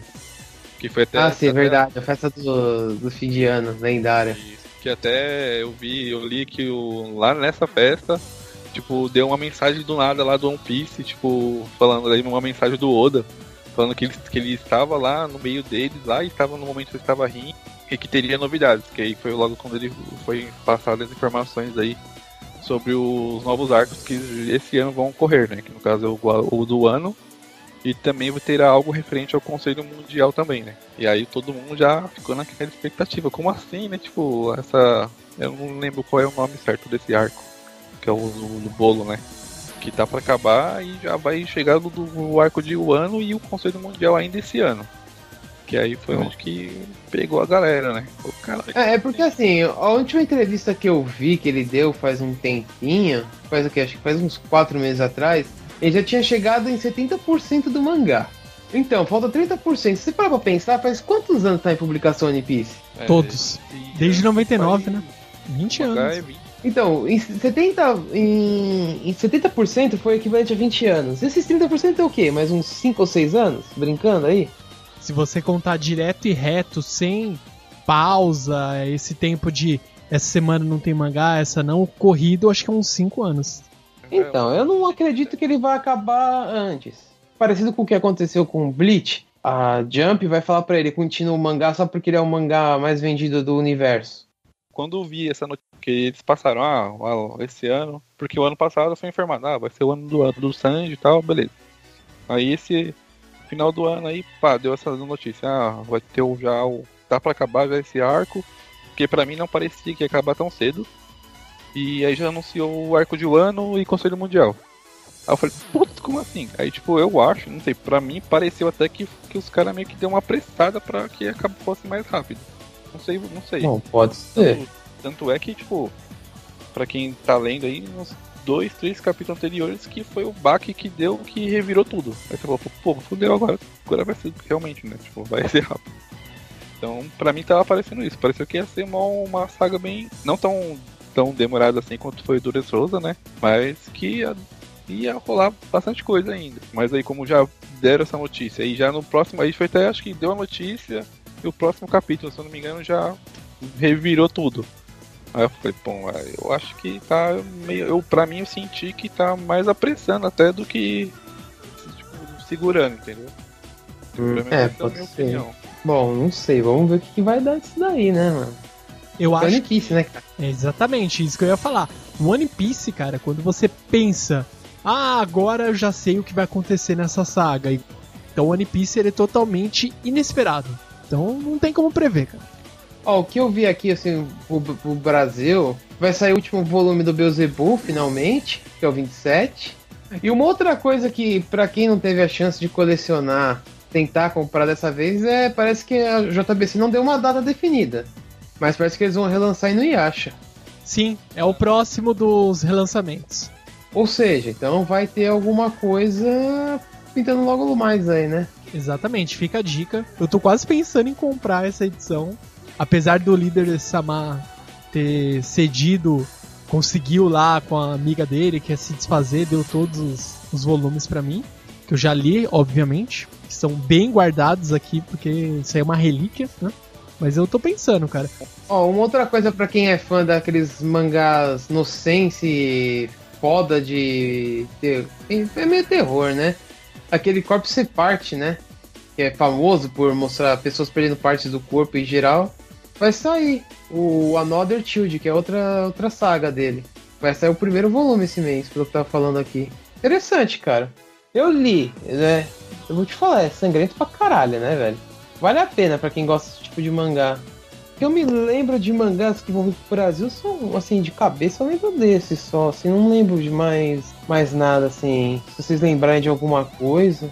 D: Que foi até.
C: Ah, sim, é verdade. A festa do, do fim de ano, lendária.
D: Isso, que até eu vi, eu li que o, lá nessa festa, tipo, deu uma mensagem do nada lá do One Piece, tipo, falando aí uma mensagem do Oda, falando que ele, que ele estava lá no meio deles, lá, e estava no momento que ele estava rindo, e que teria novidades, que aí foi logo quando ele foi passado as informações aí sobre os novos arcos que esse ano vão ocorrer, né? Que no caso é o, o do ano e também terá algo referente ao Conselho Mundial também, né? E aí todo mundo já ficou naquela expectativa. Como assim, né? Tipo, essa. Eu não lembro qual é o nome certo desse arco. Que é o do bolo, né? Que tá para acabar e já vai chegar do, do arco de um ano e o Conselho Mundial ainda esse ano. Que aí foi onde que pegou a galera, né? O cara...
C: É, é porque assim, a última entrevista que eu vi que ele deu faz um tempinho, faz o que? Acho que faz uns quatro meses atrás, ele já tinha chegado em 70% do mangá. Então, falta 30%. Se você parar pra pensar, faz quantos anos tá em publicação One Piece?
B: É, Todos. Desde 99, né? 20 anos. É 20.
C: Então, em 70%, em, em 70% foi equivalente a 20 anos. Esses 30% é o quê? Mais uns 5 ou 6 anos? Brincando aí?
B: Se você contar direto e reto, sem pausa, esse tempo de essa semana não tem mangá, essa não, corrido, acho que é uns 5 anos.
C: Então, eu não acredito que ele vai acabar antes. Parecido com o que aconteceu com o Bleach, a Jump vai falar para ele continua o mangá só porque ele é o mangá mais vendido do universo.
D: Quando eu vi essa notícia que eles passaram, ah, esse ano, porque o ano passado foi informado, ah, vai ser o ano do, do Sanji e tal, beleza. Aí esse final do ano aí, pá, deu essa notícia, ah, vai ter já o. tá para acabar já esse arco, porque para mim não parecia que ia acabar tão cedo. E aí já anunciou o arco de Wano e Conselho Mundial. Aí eu falei, putz, como assim? Aí tipo, eu acho, não sei, pra mim pareceu até que, que os caras meio que deu uma apressada pra que acabou fosse mais rápido. Não sei, não sei.
C: Não, pode ser.
D: Tanto, tanto é que, tipo, pra quem tá lendo aí, uns dois, três capítulos anteriores, que foi o baque que deu, que revirou tudo. Aí você falou, pô, fudeu agora. Agora vai ser realmente, né? Tipo, vai ser rápido. Então, pra mim tava parecendo isso. Pareceu que ia ser uma, uma saga bem. Não tão tão demorado assim quanto foi o Dressrosa, né? Mas que ia, ia rolar bastante coisa ainda. Mas aí como já deram essa notícia, e já no próximo, aí foi até acho que deu a notícia e o próximo capítulo, se eu não me engano, já revirou tudo. Aí eu falei, bom, eu acho que tá meio. Eu, pra mim, eu senti que tá mais apressando até do que tipo, segurando, entendeu?
C: Hum, é, pode ser. Opinião. Bom, não sei, vamos ver o que vai dar isso daí, né, mano?
B: Eu
C: One
B: acho.
C: Piece, né, cara?
B: É exatamente isso que eu ia falar. One Piece, cara, quando você pensa, ah, agora eu já sei o que vai acontecer nessa saga. Então One Piece ele é totalmente inesperado. Então não tem como prever, cara.
C: Ó, o que eu vi aqui, assim, o, o Brasil, vai sair o último volume do Beelzebub, finalmente, que é o 27. E uma outra coisa que, para quem não teve a chance de colecionar, tentar comprar dessa vez, é parece que a JBC não deu uma data definida. Mas parece que eles vão relançar no Yasha.
B: Sim, é o próximo dos relançamentos.
C: Ou seja, então vai ter alguma coisa pintando logo mais aí, né?
B: Exatamente, fica a dica. Eu tô quase pensando em comprar essa edição. Apesar do líder Samar ter cedido, conseguiu lá com a amiga dele, que é se desfazer, deu todos os, os volumes para mim. Que eu já li, obviamente. Que são bem guardados aqui, porque isso aí é uma relíquia, né? Mas eu tô pensando, cara.
C: Ó, uma outra coisa para quem é fã daqueles mangás no sense foda de. É meio terror, né? Aquele corpo ser parte, né? Que é famoso por mostrar pessoas perdendo partes do corpo em geral. Vai sair o Another Child, que é outra, outra saga dele. Vai sair o primeiro volume esse mês, pelo que tava falando aqui. Interessante, cara. Eu li, né? Eu vou te falar, é sangrento pra caralho, né, velho? Vale a pena para quem gosta tipo de mangá. Eu me lembro de mangás que vão vir pro Brasil, são, assim, de cabeça eu lembro desse só, assim, não lembro de mais, mais nada, assim. Se vocês lembrarem de alguma coisa.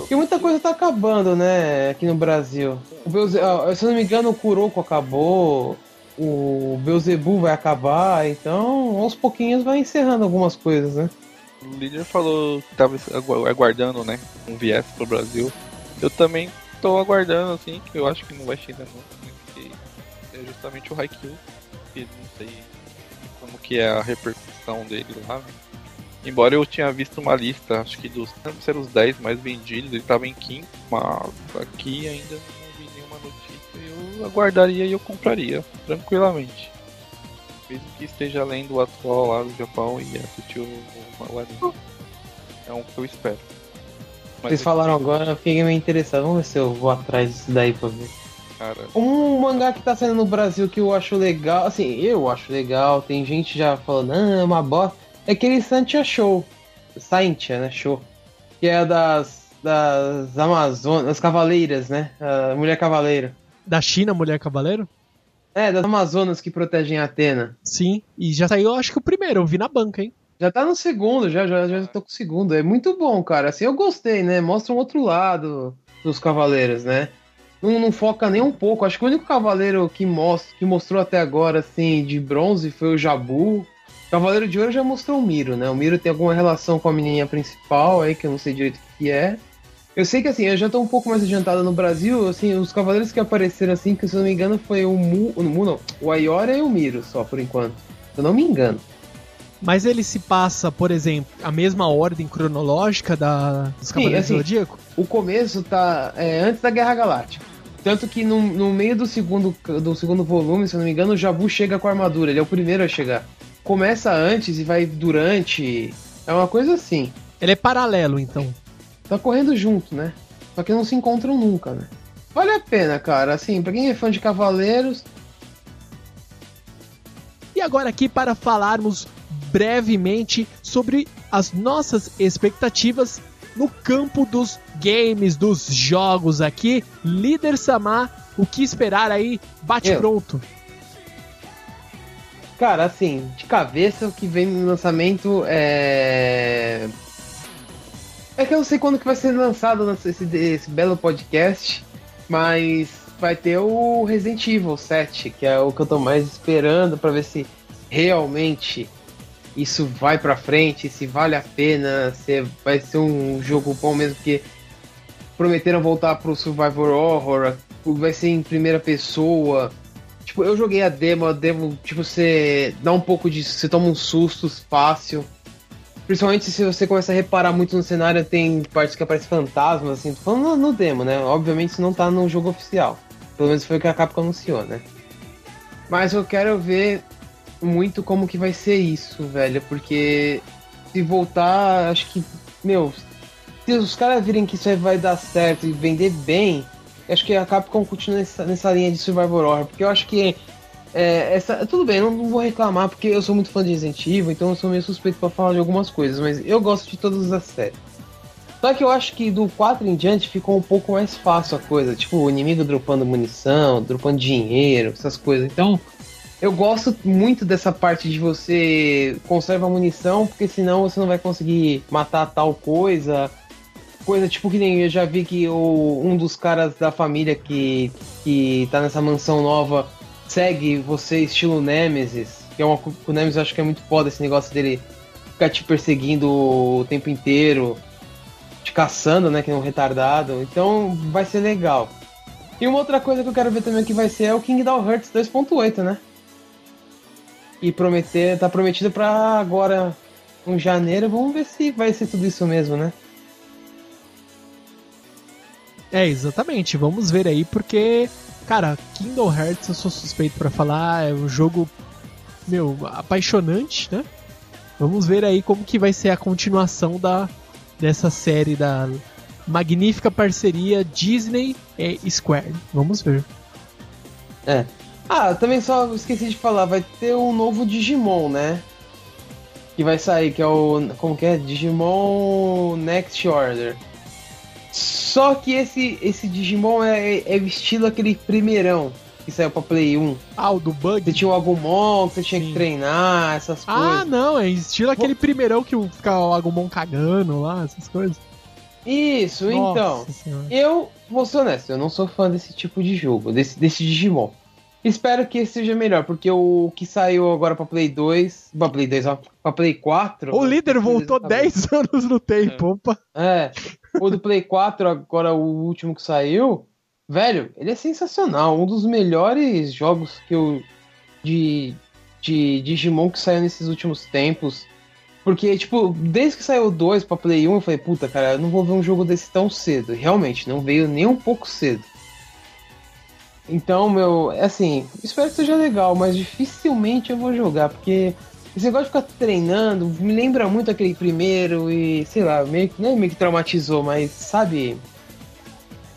C: Porque muita coisa tá acabando, né, aqui no Brasil. Ah, se eu não me engano, o Kuroko acabou, o Beelzebub vai acabar, então aos pouquinhos vai encerrando algumas coisas, né?
D: O líder falou que tava agu- aguardando, né? Um viés pro Brasil. Eu também tô aguardando, assim, que eu acho que não vai chegar nunca, né? Porque é justamente o Haikyuu, que não sei como que é a repercussão dele lá, né? Embora eu tinha visto uma lista, acho que dos não sei se eram os 10 mais vendidos, ele tava em quinto, mas aqui ainda não vi nenhuma notícia. Eu aguardaria e eu compraria, tranquilamente. Mesmo que esteja lendo o atual lá do Japão e assistir o, o, o anime. É um que eu espero. Mas
C: Vocês falaram agora, eu fiquei meio interessado. Vamos ver se eu vou atrás disso daí pra ver.
D: Cara,
C: Um mangá que tá saindo no Brasil que eu acho legal, assim, eu acho legal, tem gente já falando, ah, é uma bosta. É aquele Santia Show. Saintia, né? Show. Que é das. Das Amazonas, das Cavaleiras, né? A Mulher Cavaleira.
B: Da China, Mulher Cavaleiro?
C: É, das Amazonas que protegem a Atena.
B: Sim. E já saiu, acho que o primeiro, eu vi na banca, hein?
C: Já tá no segundo, já, já, já tô com o segundo. É muito bom, cara. Assim, eu gostei, né? Mostra um outro lado dos cavaleiros, né? Não, não foca nem um pouco. Acho que o único cavaleiro que, mostra, que mostrou até agora, assim, de bronze foi o Jabu. Cavaleiro de Ouro já mostrou o Miro, né? O Miro tem alguma relação com a menininha principal aí, que eu não sei direito o que é. Eu sei que, assim, eu já tô um pouco mais adiantado no Brasil, assim, os cavaleiros que apareceram, assim, que se eu não me engano foi o Mu... O Mu não. O Ayora e o Miro, só, por enquanto. Se eu não me engano.
B: Mas ele se passa, por exemplo, a mesma ordem cronológica da, dos Cavaleiros
C: assim,
B: do Zodíaco?
C: o começo tá é, antes da Guerra Galáctica. Tanto que no, no meio do segundo, do segundo volume, se eu não me engano, o Jabu chega com a armadura. Ele é o primeiro a chegar. Começa antes e vai durante. É uma coisa assim.
B: Ele é paralelo, então.
C: Tá correndo junto, né? Só que não se encontram nunca, né? Vale a pena, cara. Assim, pra quem é fã de Cavaleiros,
B: E agora aqui para falarmos brevemente sobre as nossas expectativas no campo dos games, dos jogos aqui. Líder Samar, o que esperar aí? Bate
C: Eu.
B: pronto.
C: Cara, assim, de cabeça o que vem no lançamento é. É que eu não sei quando que vai ser lançado esse, esse belo podcast, mas vai ter o Resident Evil 7, que é o que eu tô mais esperando pra ver se realmente isso vai pra frente, se vale a pena, se vai ser um jogo bom mesmo, porque prometeram voltar pro Survivor Horror, vai ser em primeira pessoa. Tipo, eu joguei a demo, a demo, tipo, você dá um pouco de. Você toma uns sustos fácil. Principalmente se você começa a reparar muito no cenário, tem partes que aparecem fantasmas, assim. Tô falando no, no demo, né? Obviamente isso não tá no jogo oficial. Pelo menos foi o que a Capcom anunciou, né? Mas eu quero ver muito como que vai ser isso, velho. Porque se voltar, acho que. Meu, se os caras virem que isso aí vai dar certo e vender bem, acho que a Capcom continua nessa, nessa linha de Survivor Horror, porque eu acho que é, essa, tudo bem, não, não vou reclamar porque eu sou muito fã de Resident Evil, então eu sou meio suspeito pra falar de algumas coisas, mas eu gosto de todas as séries. Só que eu acho que do 4 em diante ficou um pouco mais fácil a coisa, tipo, o inimigo dropando munição, dropando dinheiro, essas coisas. Então, eu gosto muito dessa parte de você conserva a munição, porque senão você não vai conseguir matar tal coisa, coisa tipo que nem eu já vi que o, um dos caras da família que, que tá nessa mansão nova segue você estilo Nemesis, que é uma o Nemesis acho que é muito foda esse negócio dele ficar te perseguindo o tempo inteiro, te caçando, né, que é um retardado. Então vai ser legal. E uma outra coisa que eu quero ver também que vai ser é o Kingdom Hearts 2.8, né? E prometer, tá prometido pra agora em janeiro, vamos ver se vai ser tudo isso mesmo, né?
B: É, exatamente. Vamos ver aí, porque, cara, Kingdom Hearts eu sou suspeito pra falar, é um jogo, meu, apaixonante, né? Vamos ver aí como que vai ser a continuação da dessa série da magnífica parceria Disney e Square. Vamos ver.
C: É. Ah, também só esqueci de falar, vai ter um novo Digimon, né? Que vai sair, que é o. Como que é? Digimon Next Order. Só que esse, esse Digimon é, é estilo aquele primeirão que saiu pra Play 1.
B: Ah, o do Bug?
C: Você tinha o Agumon, que você tinha
B: Sim.
C: que treinar, essas
B: Ah,
C: coisas.
B: não, é estilo aquele primeirão que fica o Agumon cagando lá, essas coisas.
C: Isso, então.
B: Nossa senhora.
C: Eu vou ser honesto, eu não sou fã desse tipo de jogo, desse, desse Digimon. Espero que esse seja melhor, porque o que saiu agora pra Play 2. Pra Play 2, ó. Pra Play 4.
B: O líder voltou 10 anos no tempo, opa.
C: É. O do Play 4, agora o último que saiu. Velho, ele é sensacional. Um dos melhores jogos que eu. De, de Digimon que saiu nesses últimos tempos. Porque, tipo, desde que saiu o 2 pra Play 1, eu falei, puta, cara, eu não vou ver um jogo desse tão cedo. Realmente, não veio nem um pouco cedo. Então, meu, é assim, espero que seja legal, mas dificilmente eu vou jogar, porque esse negócio de ficar treinando me lembra muito aquele primeiro e, sei lá, meio que, não é meio que traumatizou, mas sabe.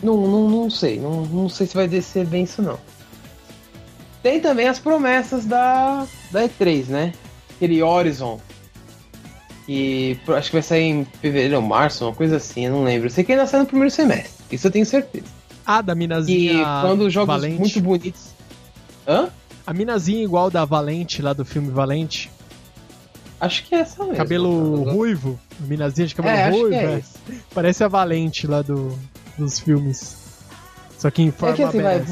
C: Não, não, não sei, não, não sei se vai descer bem isso não. Tem também as promessas da, da E3, né? Aquele Horizon. Pro- acho que vai sair em fevereiro ou março, uma coisa assim, eu não lembro. Eu sei que ainda sai no primeiro semestre, isso eu tenho certeza.
B: Ah, da
C: E
B: minazinha
C: quando jogos
B: Valente.
C: muito bonitos. Hã?
B: A minazinha igual da Valente, lá do filme Valente.
C: Acho que é essa mesmo.
B: Cabelo ruivo. A minazinha de cabelo
C: É,
B: ruivo.
C: é
B: é. Parece a Valente lá do, dos filmes. Só que em forma
C: que assim, vai-.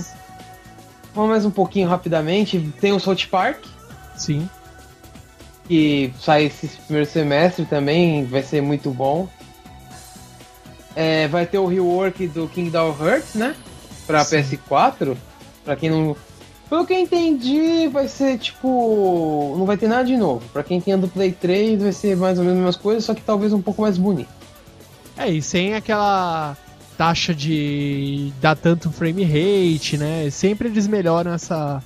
C: Vamos mais um pouquinho rapidamente. Tem o South Park,
B: Sim.
C: que sai esse primeiro semestre também, vai ser muito bom. É, vai ter o rework do Kingdom Hearts, né? Pra
B: Sim.
C: PS4. Pra quem não. Pelo que eu entendi, vai ser tipo. Não vai ter nada de novo. Pra quem tem a do Play 3, vai ser mais ou menos as mesmas coisas, só que talvez um pouco mais bonito.
B: É, e sem aquela taxa de dar tanto frame rate, né? Sempre eles melhoram essa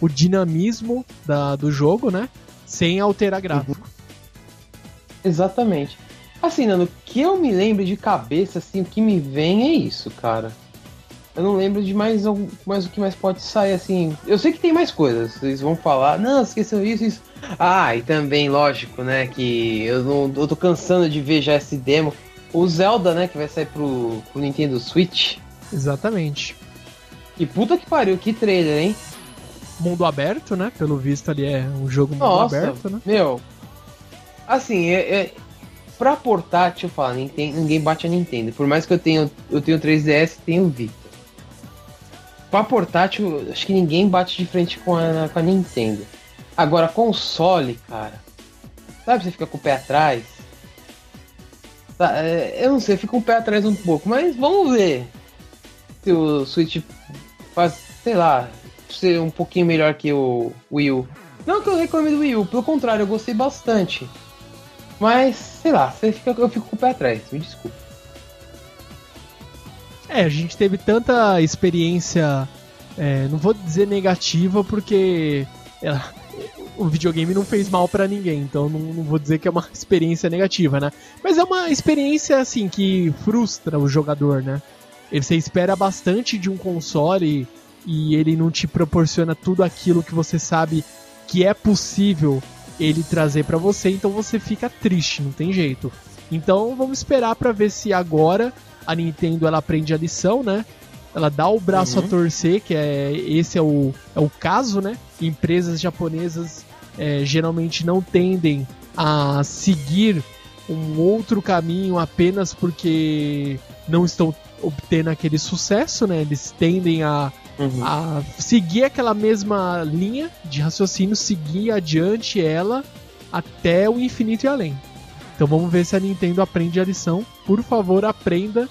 B: o dinamismo da, do jogo, né? Sem alterar gráfico.
C: Exatamente. Assim, Nando, que eu me lembro de cabeça, assim, o que me vem é isso, cara. Eu não lembro de mais, mais o que mais pode sair, assim. Eu sei que tem mais coisas. Vocês vão falar, não, esqueceu isso, isso. Ah, e também, lógico, né, que eu, não, eu tô cansando de ver já esse demo. O Zelda, né, que vai sair pro, pro Nintendo Switch.
B: Exatamente.
C: E puta que pariu, que trailer, hein?
B: Mundo aberto, né? Pelo visto ali é um jogo mundo
C: Nossa,
B: aberto, né?
C: meu. Assim, é, é, pra portátil, eu falo, ninguém bate a Nintendo. Por mais que eu tenha eu tenho 3DS e tenho Vita. Pra portátil, acho que ninguém bate de frente com a, com a Nintendo. Agora, console, cara. Sabe, você fica com o pé atrás. Tá, é, eu não sei, fica com o pé atrás um pouco, mas vamos ver se o Switch faz, sei lá, ser um pouquinho melhor que o Wii U. Não que eu reclame do Wii U, pelo contrário, eu gostei bastante. Mas, sei lá, você fica, eu fico com o pé atrás, me desculpa.
B: É, a gente teve tanta experiência, é, não vou dizer negativa, porque ela- o videogame não fez mal pra ninguém, então não, não vou dizer que é uma experiência negativa, né? Mas é uma experiência, assim, que frustra o jogador, né? Você espera bastante de um console e ele não te proporciona tudo aquilo que você sabe que é possível ele trazer pra você, então você fica triste, não tem jeito. Então vamos esperar pra ver se agora a Nintendo ela aprende a lição, né? Ela dá o braço
C: Uhum.
B: a torcer, que é esse é o, é o caso, né? Empresas japonesas é, geralmente não tendem a seguir um outro caminho apenas porque não estão obtendo aquele sucesso, né? Eles tendem a a seguir aquela mesma linha de raciocínio, seguir adiante ela até o infinito e além. Então vamos ver se a Nintendo aprende a lição. Por favor, aprenda,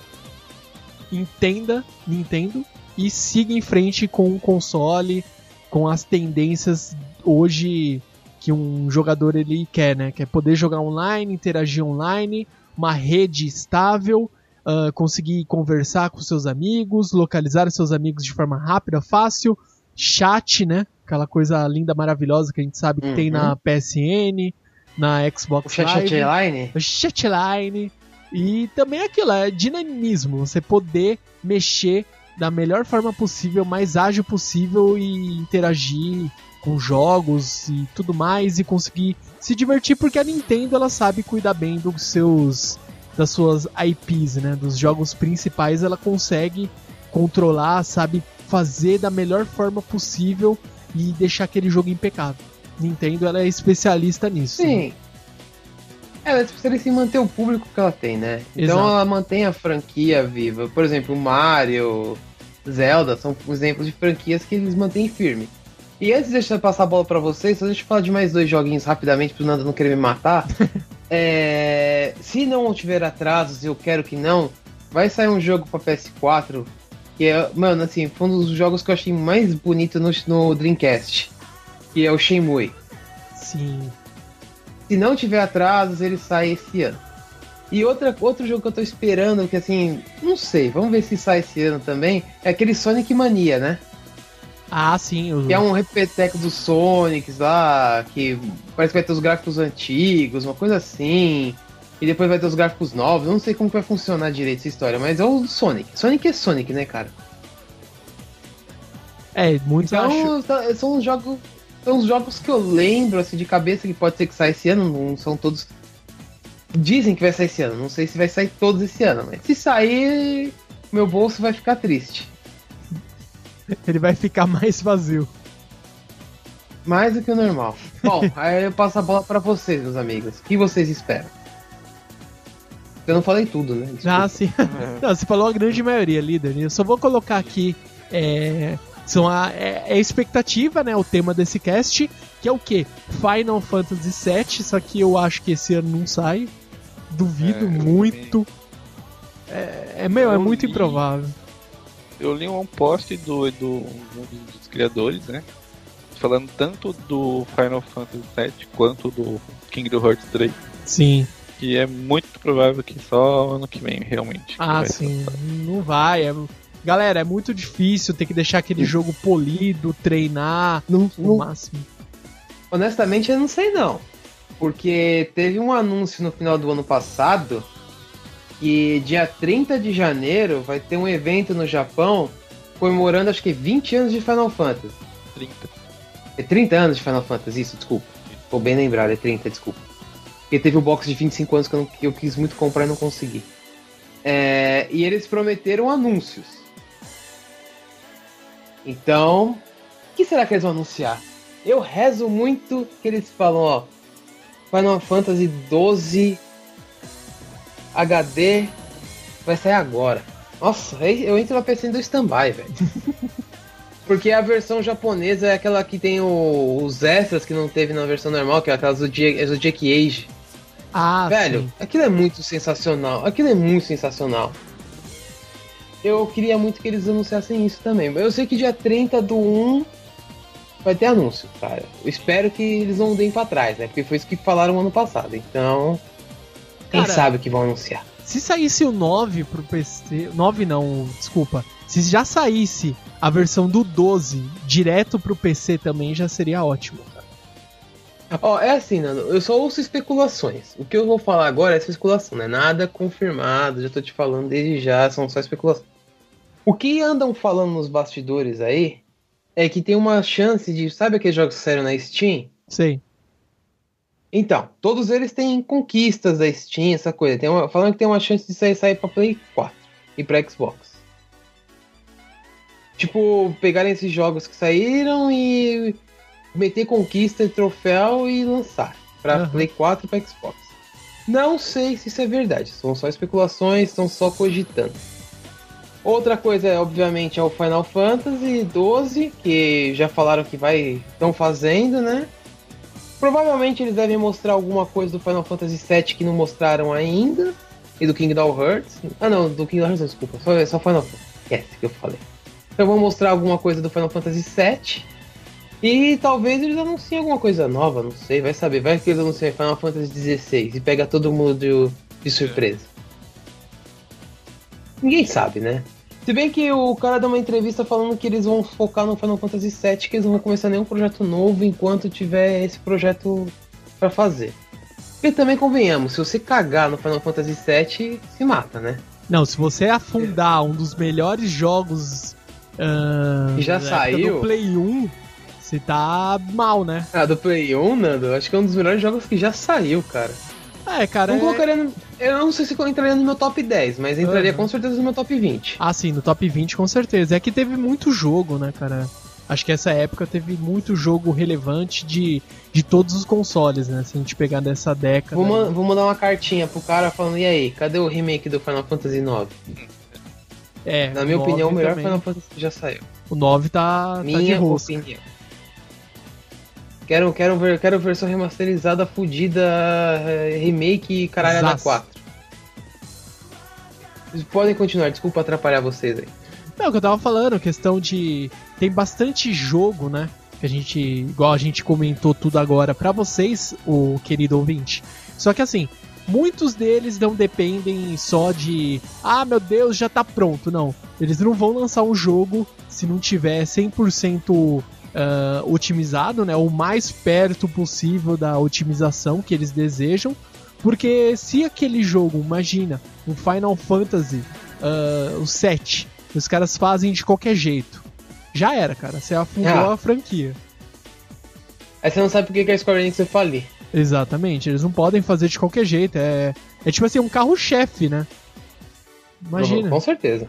B: entenda Nintendo e siga em frente com o console, com as tendências hoje que um jogador ele quer, né? Quer poder jogar online, interagir online, uma rede estável, ah, conseguir conversar com seus amigos, localizar seus amigos de forma rápida, fácil, chat, né? Aquela coisa linda, maravilhosa que a gente sabe que tem
C: Uhum.
B: na PSN, na Xbox
C: O
B: Live,
C: chatline?
B: o chatline e também aquilo, é dinamismo, você poder mexer da melhor forma possível, mais ágil possível e interagir com jogos e tudo mais e conseguir se divertir porque a Nintendo ela sabe cuidar bem dos seus das suas IPs, né? Dos jogos principais, ela consegue controlar, sabe fazer da melhor forma possível e deixar aquele jogo impecável. Nintendo ela é especialista nisso.
C: Sim. Né? Ela é especialista em manter o público que ela tem, né? Então
B: Exato.
C: ela mantém a franquia viva. Por exemplo, Mario, Zelda são exemplos de franquias que eles mantêm firme. E antes de eu passar a bola para vocês, só deixa eu falar de mais dois joguinhos rapidamente pro Nando não querer me matar. é, se não tiver atrasos, eu quero que não, vai sair um jogo para PS4 que é, mano, assim, foi um dos jogos que eu achei mais bonito no, no Dreamcast, que é o Shenmue.
B: Sim.
C: Se não tiver atrasos, ele sai esse ano. E outra, outro jogo que eu tô esperando, que assim, não sei, vamos ver se sai esse ano também, é aquele Sonic Mania, né?
B: Ah, sim.
C: Que é um repeteco dos Sonics lá, que parece que vai ter os gráficos antigos, uma coisa assim. E depois vai ter os gráficos novos. Eu não sei como vai funcionar direito essa história, mas é o Sonic. Sonic é Sonic, né, cara?
B: É, muitos
C: então, acham... são os jogos. São os jogos que eu lembro assim de cabeça que pode ser que saia esse ano, não são todos. Dizem que vai sair esse ano, não sei se vai sair todos esse ano, mas se sair, meu bolso vai ficar triste.
B: Ele vai ficar mais vazio.
C: Mais do que o normal. Bom, aí eu passo a bola para vocês, meus amigos. O que vocês esperam? Eu não falei tudo, né?
B: Desculpa. Ah, sim. não, você falou a grande maioria, líder. Eu só vou colocar aqui. É, são a, é, é, a expectativa, né? O tema desse cast, que é o que? Final Fantasy VII, só que eu acho que esse ano não sai. Duvido é, muito. É, é, meu, é muito li, improvável.
D: Eu li um post do, do um dos criadores, né? Falando tanto do Final Fantasy VII quanto do Kingdom Hearts 3.
B: Sim.
D: Que é muito provável que só ano que vem, realmente.
B: Ah, sim. Não vai. É... Galera, é muito difícil ter que deixar aquele jogo polido, treinar no, no máximo.
C: Honestamente, eu não sei não. Porque teve um anúncio no final do ano passado que dia 30 de janeiro vai ter um evento no Japão comemorando acho que 20 anos de Final Fantasy.
D: 30.
C: É 30 anos de Final Fantasy, isso, desculpa. Tô bem lembrado, é 30, desculpa. Porque teve o box de 25 anos que eu, não, que eu quis muito comprar e não consegui. É, e eles prometeram anúncios. Então, o que será que eles vão anunciar? Eu rezo muito que eles falam, ó. Final Fantasy 12 HD vai sair agora. Nossa, eu entro na PC do stand-by, velho. Porque a versão japonesa é aquela que tem o, os extras que não teve na versão normal, que é aquela Zodiac, Zodiac Age.
B: Ah,
C: Velho,
B: sim.
C: aquilo é muito sensacional. Aquilo é muito sensacional. Eu queria muito que eles anunciassem isso também. Eu sei que dia 30 do 1 vai ter anúncio, cara. Eu espero que eles não deem pra trás, né? Porque foi isso que falaram ano passado. Então, quem cara, sabe o que vão anunciar.
B: Se saísse o 9 pro PC. 9 não, desculpa. Se já saísse a versão do 12 direto pro PC também, já seria ótimo.
C: Ó, oh, é assim, Nando, eu só ouço especulações. O que eu vou falar agora é especulação, não é nada confirmado, já tô te falando desde já, são só especulações. O que andam falando nos bastidores aí é que tem uma chance de. Sabe aqueles jogos que saíram na Steam?
B: Sim.
C: Então, todos eles têm conquistas da Steam, essa coisa. Tem uma, falando que tem uma chance de sair, sair pra Play 4 e pra Xbox. Tipo, pegarem esses jogos que saíram e meter conquista e troféu e lançar para uhum. Play 4 e para Xbox. Não sei se isso é verdade, são só especulações, estão só cogitando. Outra coisa, é, obviamente, é o Final Fantasy 12, que já falaram que vai estão fazendo, né? Provavelmente eles devem mostrar alguma coisa do Final Fantasy 7 que não mostraram ainda. E do Kingdom Hearts. Ah não, do Kingdom Hearts, desculpa. Só, só Final Fantasy. Esquece que eu falei. Então vou mostrar alguma coisa do Final Fantasy 7. E talvez eles anunciem alguma coisa nova, não sei, vai saber. Vai que eles anunciem Final Fantasy XVI e pega todo mundo de, de surpresa. Ninguém sabe, né? Se bem que o cara deu uma entrevista falando que eles vão focar no Final Fantasy VII, que eles não vão começar nenhum projeto novo enquanto tiver esse projeto para fazer. E também convenhamos, se você cagar no Final Fantasy VII, se mata, né?
B: Não, se você afundar um dos melhores jogos uh,
C: já saiu
B: do Play 1, você tá mal, né?
C: Ah, do Play 1, Nando, acho que é um dos melhores jogos que já saiu, cara.
B: É, cara.
C: Não,
B: é...
C: colocaria no, Eu não sei se eu entraria no meu top 10, mas entraria
B: Uhum.
C: com certeza no meu top 20.
B: Ah, sim, no top 20 com certeza. É que teve muito jogo, né, cara? Acho que essa época teve muito jogo relevante de, de todos os consoles, né? Se a gente pegar dessa década.
C: Vou, man- vou mandar uma cartinha pro cara falando, e aí, cadê o remake do Final Fantasy IX?
B: É,
C: Na minha opinião, o
B: 9
C: melhor
B: também.
C: Final Fantasy que já saiu.
B: O 9 tá, tá de
C: Minha opinião. Quero, quero, ver, quero versão remasterizada, fudida, eh, remake caralho da
B: Zaço.
C: 4. Vocês podem continuar, desculpa atrapalhar vocês aí.
B: Não, o que eu tava falando, questão de. Tem bastante jogo, né? Que a gente. Igual a gente comentou tudo agora pra vocês, o querido ouvinte. Só que assim, muitos deles não dependem só de. Ah, meu Deus, já tá pronto. Não. Eles não vão lançar um jogo se não tiver 100% ah, otimizado, né? O mais perto possível da otimização que eles desejam. Porque se aquele jogo, imagina, um Final Fantasy, ah, o 7, os caras fazem de qualquer jeito. Já era, cara. Você afundou
C: Ah.
B: a franquia.
C: Aí você não sabe por que que a Square Enix vai falir.
B: Exatamente. Eles não podem fazer de qualquer jeito. É, é tipo assim, um carro-chefe, né? Imagina.
C: Com certeza.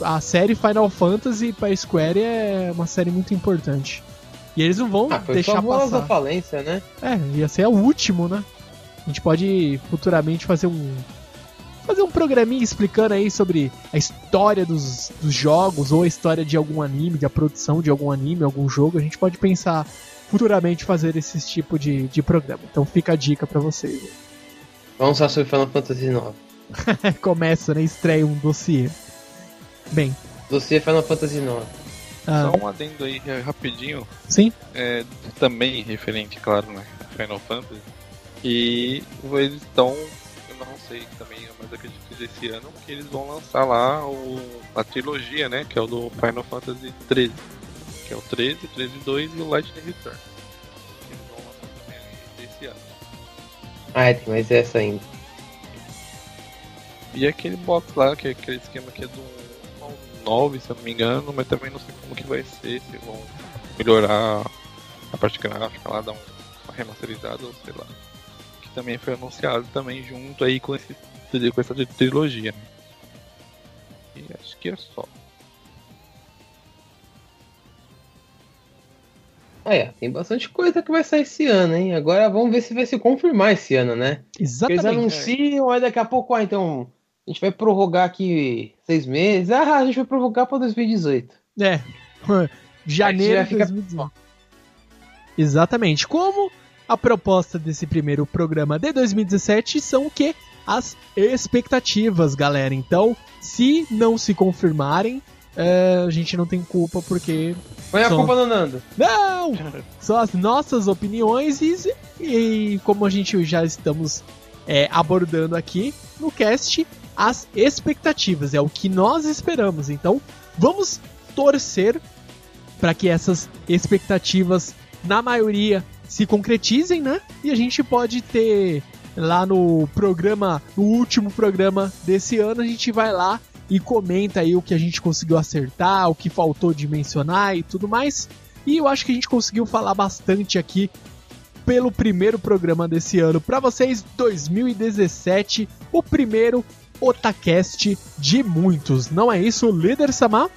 B: A série Final Fantasy pra Square é uma série muito importante. E eles não vão
C: Ah, foi
B: deixar
C: bolas da
B: passar.
C: falência, né?
B: É, ia ser o último, né? A gente pode futuramente fazer um. Fazer um programinha explicando aí sobre a história dos, dos jogos, ou a história de algum anime, da produção de algum anime, algum jogo. A gente pode pensar futuramente fazer esse tipo de, de programa. Então fica a dica pra vocês.
C: Vamos falar sobre Final Fantasy IX.
B: Começa, né? Estreia um dossiê. Bem,
C: Dossiê Final Fantasy IX.
B: ah,
D: Só um adendo aí eh, rapidinho,
B: sim?
D: é, também referente, claro, né, a Final Fantasy. E eles estão, eu não sei também, mas acredito que esse ano que eles vão lançar lá o, a trilogia, né, que é o do Final Fantasy 13, que é o 13, 13 2 e o Lightning Return. Que eles vão lançar também esse ano.
C: Ah, é, tem mais essa ainda.
D: E aquele box lá, que é aquele esquema que é do 9, se eu não me engano, mas também não sei como que vai ser, se vão melhorar a parte gráfica lá, dar um- uma remasterizada ou sei lá. Que também foi anunciado também junto aí com, esse, com essa trilogia. né? E acho que é só.
C: Ah, é, tem bastante coisa que vai sair esse ano, hein? Agora vamos ver se vai se confirmar esse ano, né? Porque Eles
B: Exatamente.
C: anunciam, aí daqui a pouco, ah, então, a gente vai prorrogar aqui seis meses. Ah, a gente vai prorrogar pra 2018.
B: É. Janeiro de
C: fica-
B: 2018. Exatamente. Como a proposta desse primeiro programa de 2017 são o quê? As expectativas, galera. Então, se não se confirmarem, é, a gente não tem culpa porque
C: Põe a
B: Só.
C: culpa no Nando.
B: não! São as nossas opiniões e, e como a gente já estamos é, abordando aqui no cast, as expectativas. É o que nós esperamos. Então, vamos torcer para que essas expectativas, na maioria, se concretizem, né? E a gente pode ter lá no programa, no último programa desse ano, a gente vai lá e comenta aí o que a gente conseguiu acertar, o que faltou de mencionar e tudo mais. E eu acho que a gente conseguiu falar bastante aqui pelo primeiro programa desse ano para vocês, 2017, o primeiro Otacast de muitos. Não é isso, líder Samar?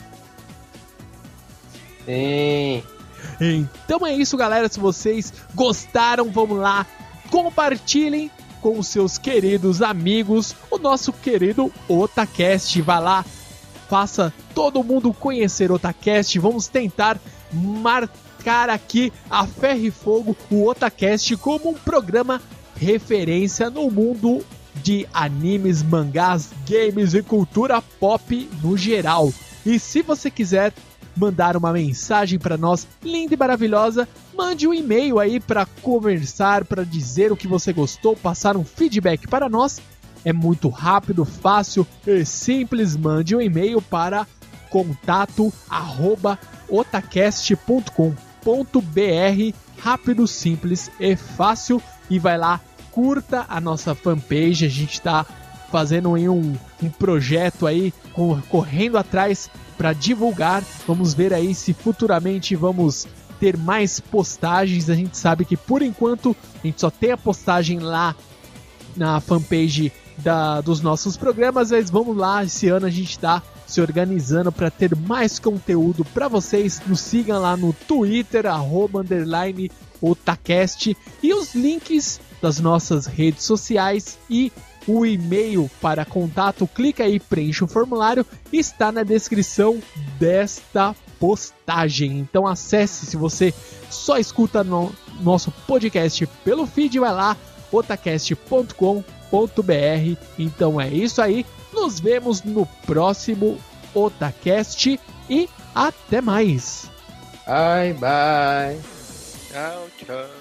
C: Sim.
B: Então é isso, galera. Se vocês gostaram, vamos lá, compartilhem com os seus queridos amigos o nosso querido Otacast. Vai lá, faça todo mundo conhecer o Otacast. Vamos tentar marcar aqui a ferro e fogo o Otacast como um programa referência no mundo de animes, mangás, games e cultura pop no geral. E se você quiser mandar uma mensagem para nós, linda e maravilhosa, mande um e-mail aí para conversar, para dizer o que você gostou, passar um feedback para nós. É muito rápido, fácil e simples. Mande um e-mail para contato arroba otacast.com.br rápido, simples e fácil e vai lá, curta a nossa fanpage, a gente está fazendo um, um projeto aí, correndo atrás para divulgar. Vamos ver aí se futuramente vamos ter mais postagens. A gente sabe que por enquanto a gente só tem a postagem lá na fanpage da, dos nossos programas, mas vamos lá, esse ano a gente tá se organizando para ter mais conteúdo para vocês. Nos sigam lá no Twitter, arroba, underline, Otacast, e os links das nossas redes sociais e o e-mail para contato, clica aí, preenche o formulário, está na descrição desta postagem. Então acesse se você só escuta no nosso podcast pelo feed, vai lá otacast.com.br. Então é isso aí. Nos vemos no próximo Otacast e até mais.
C: Bye bye.
D: Tchau, tchau.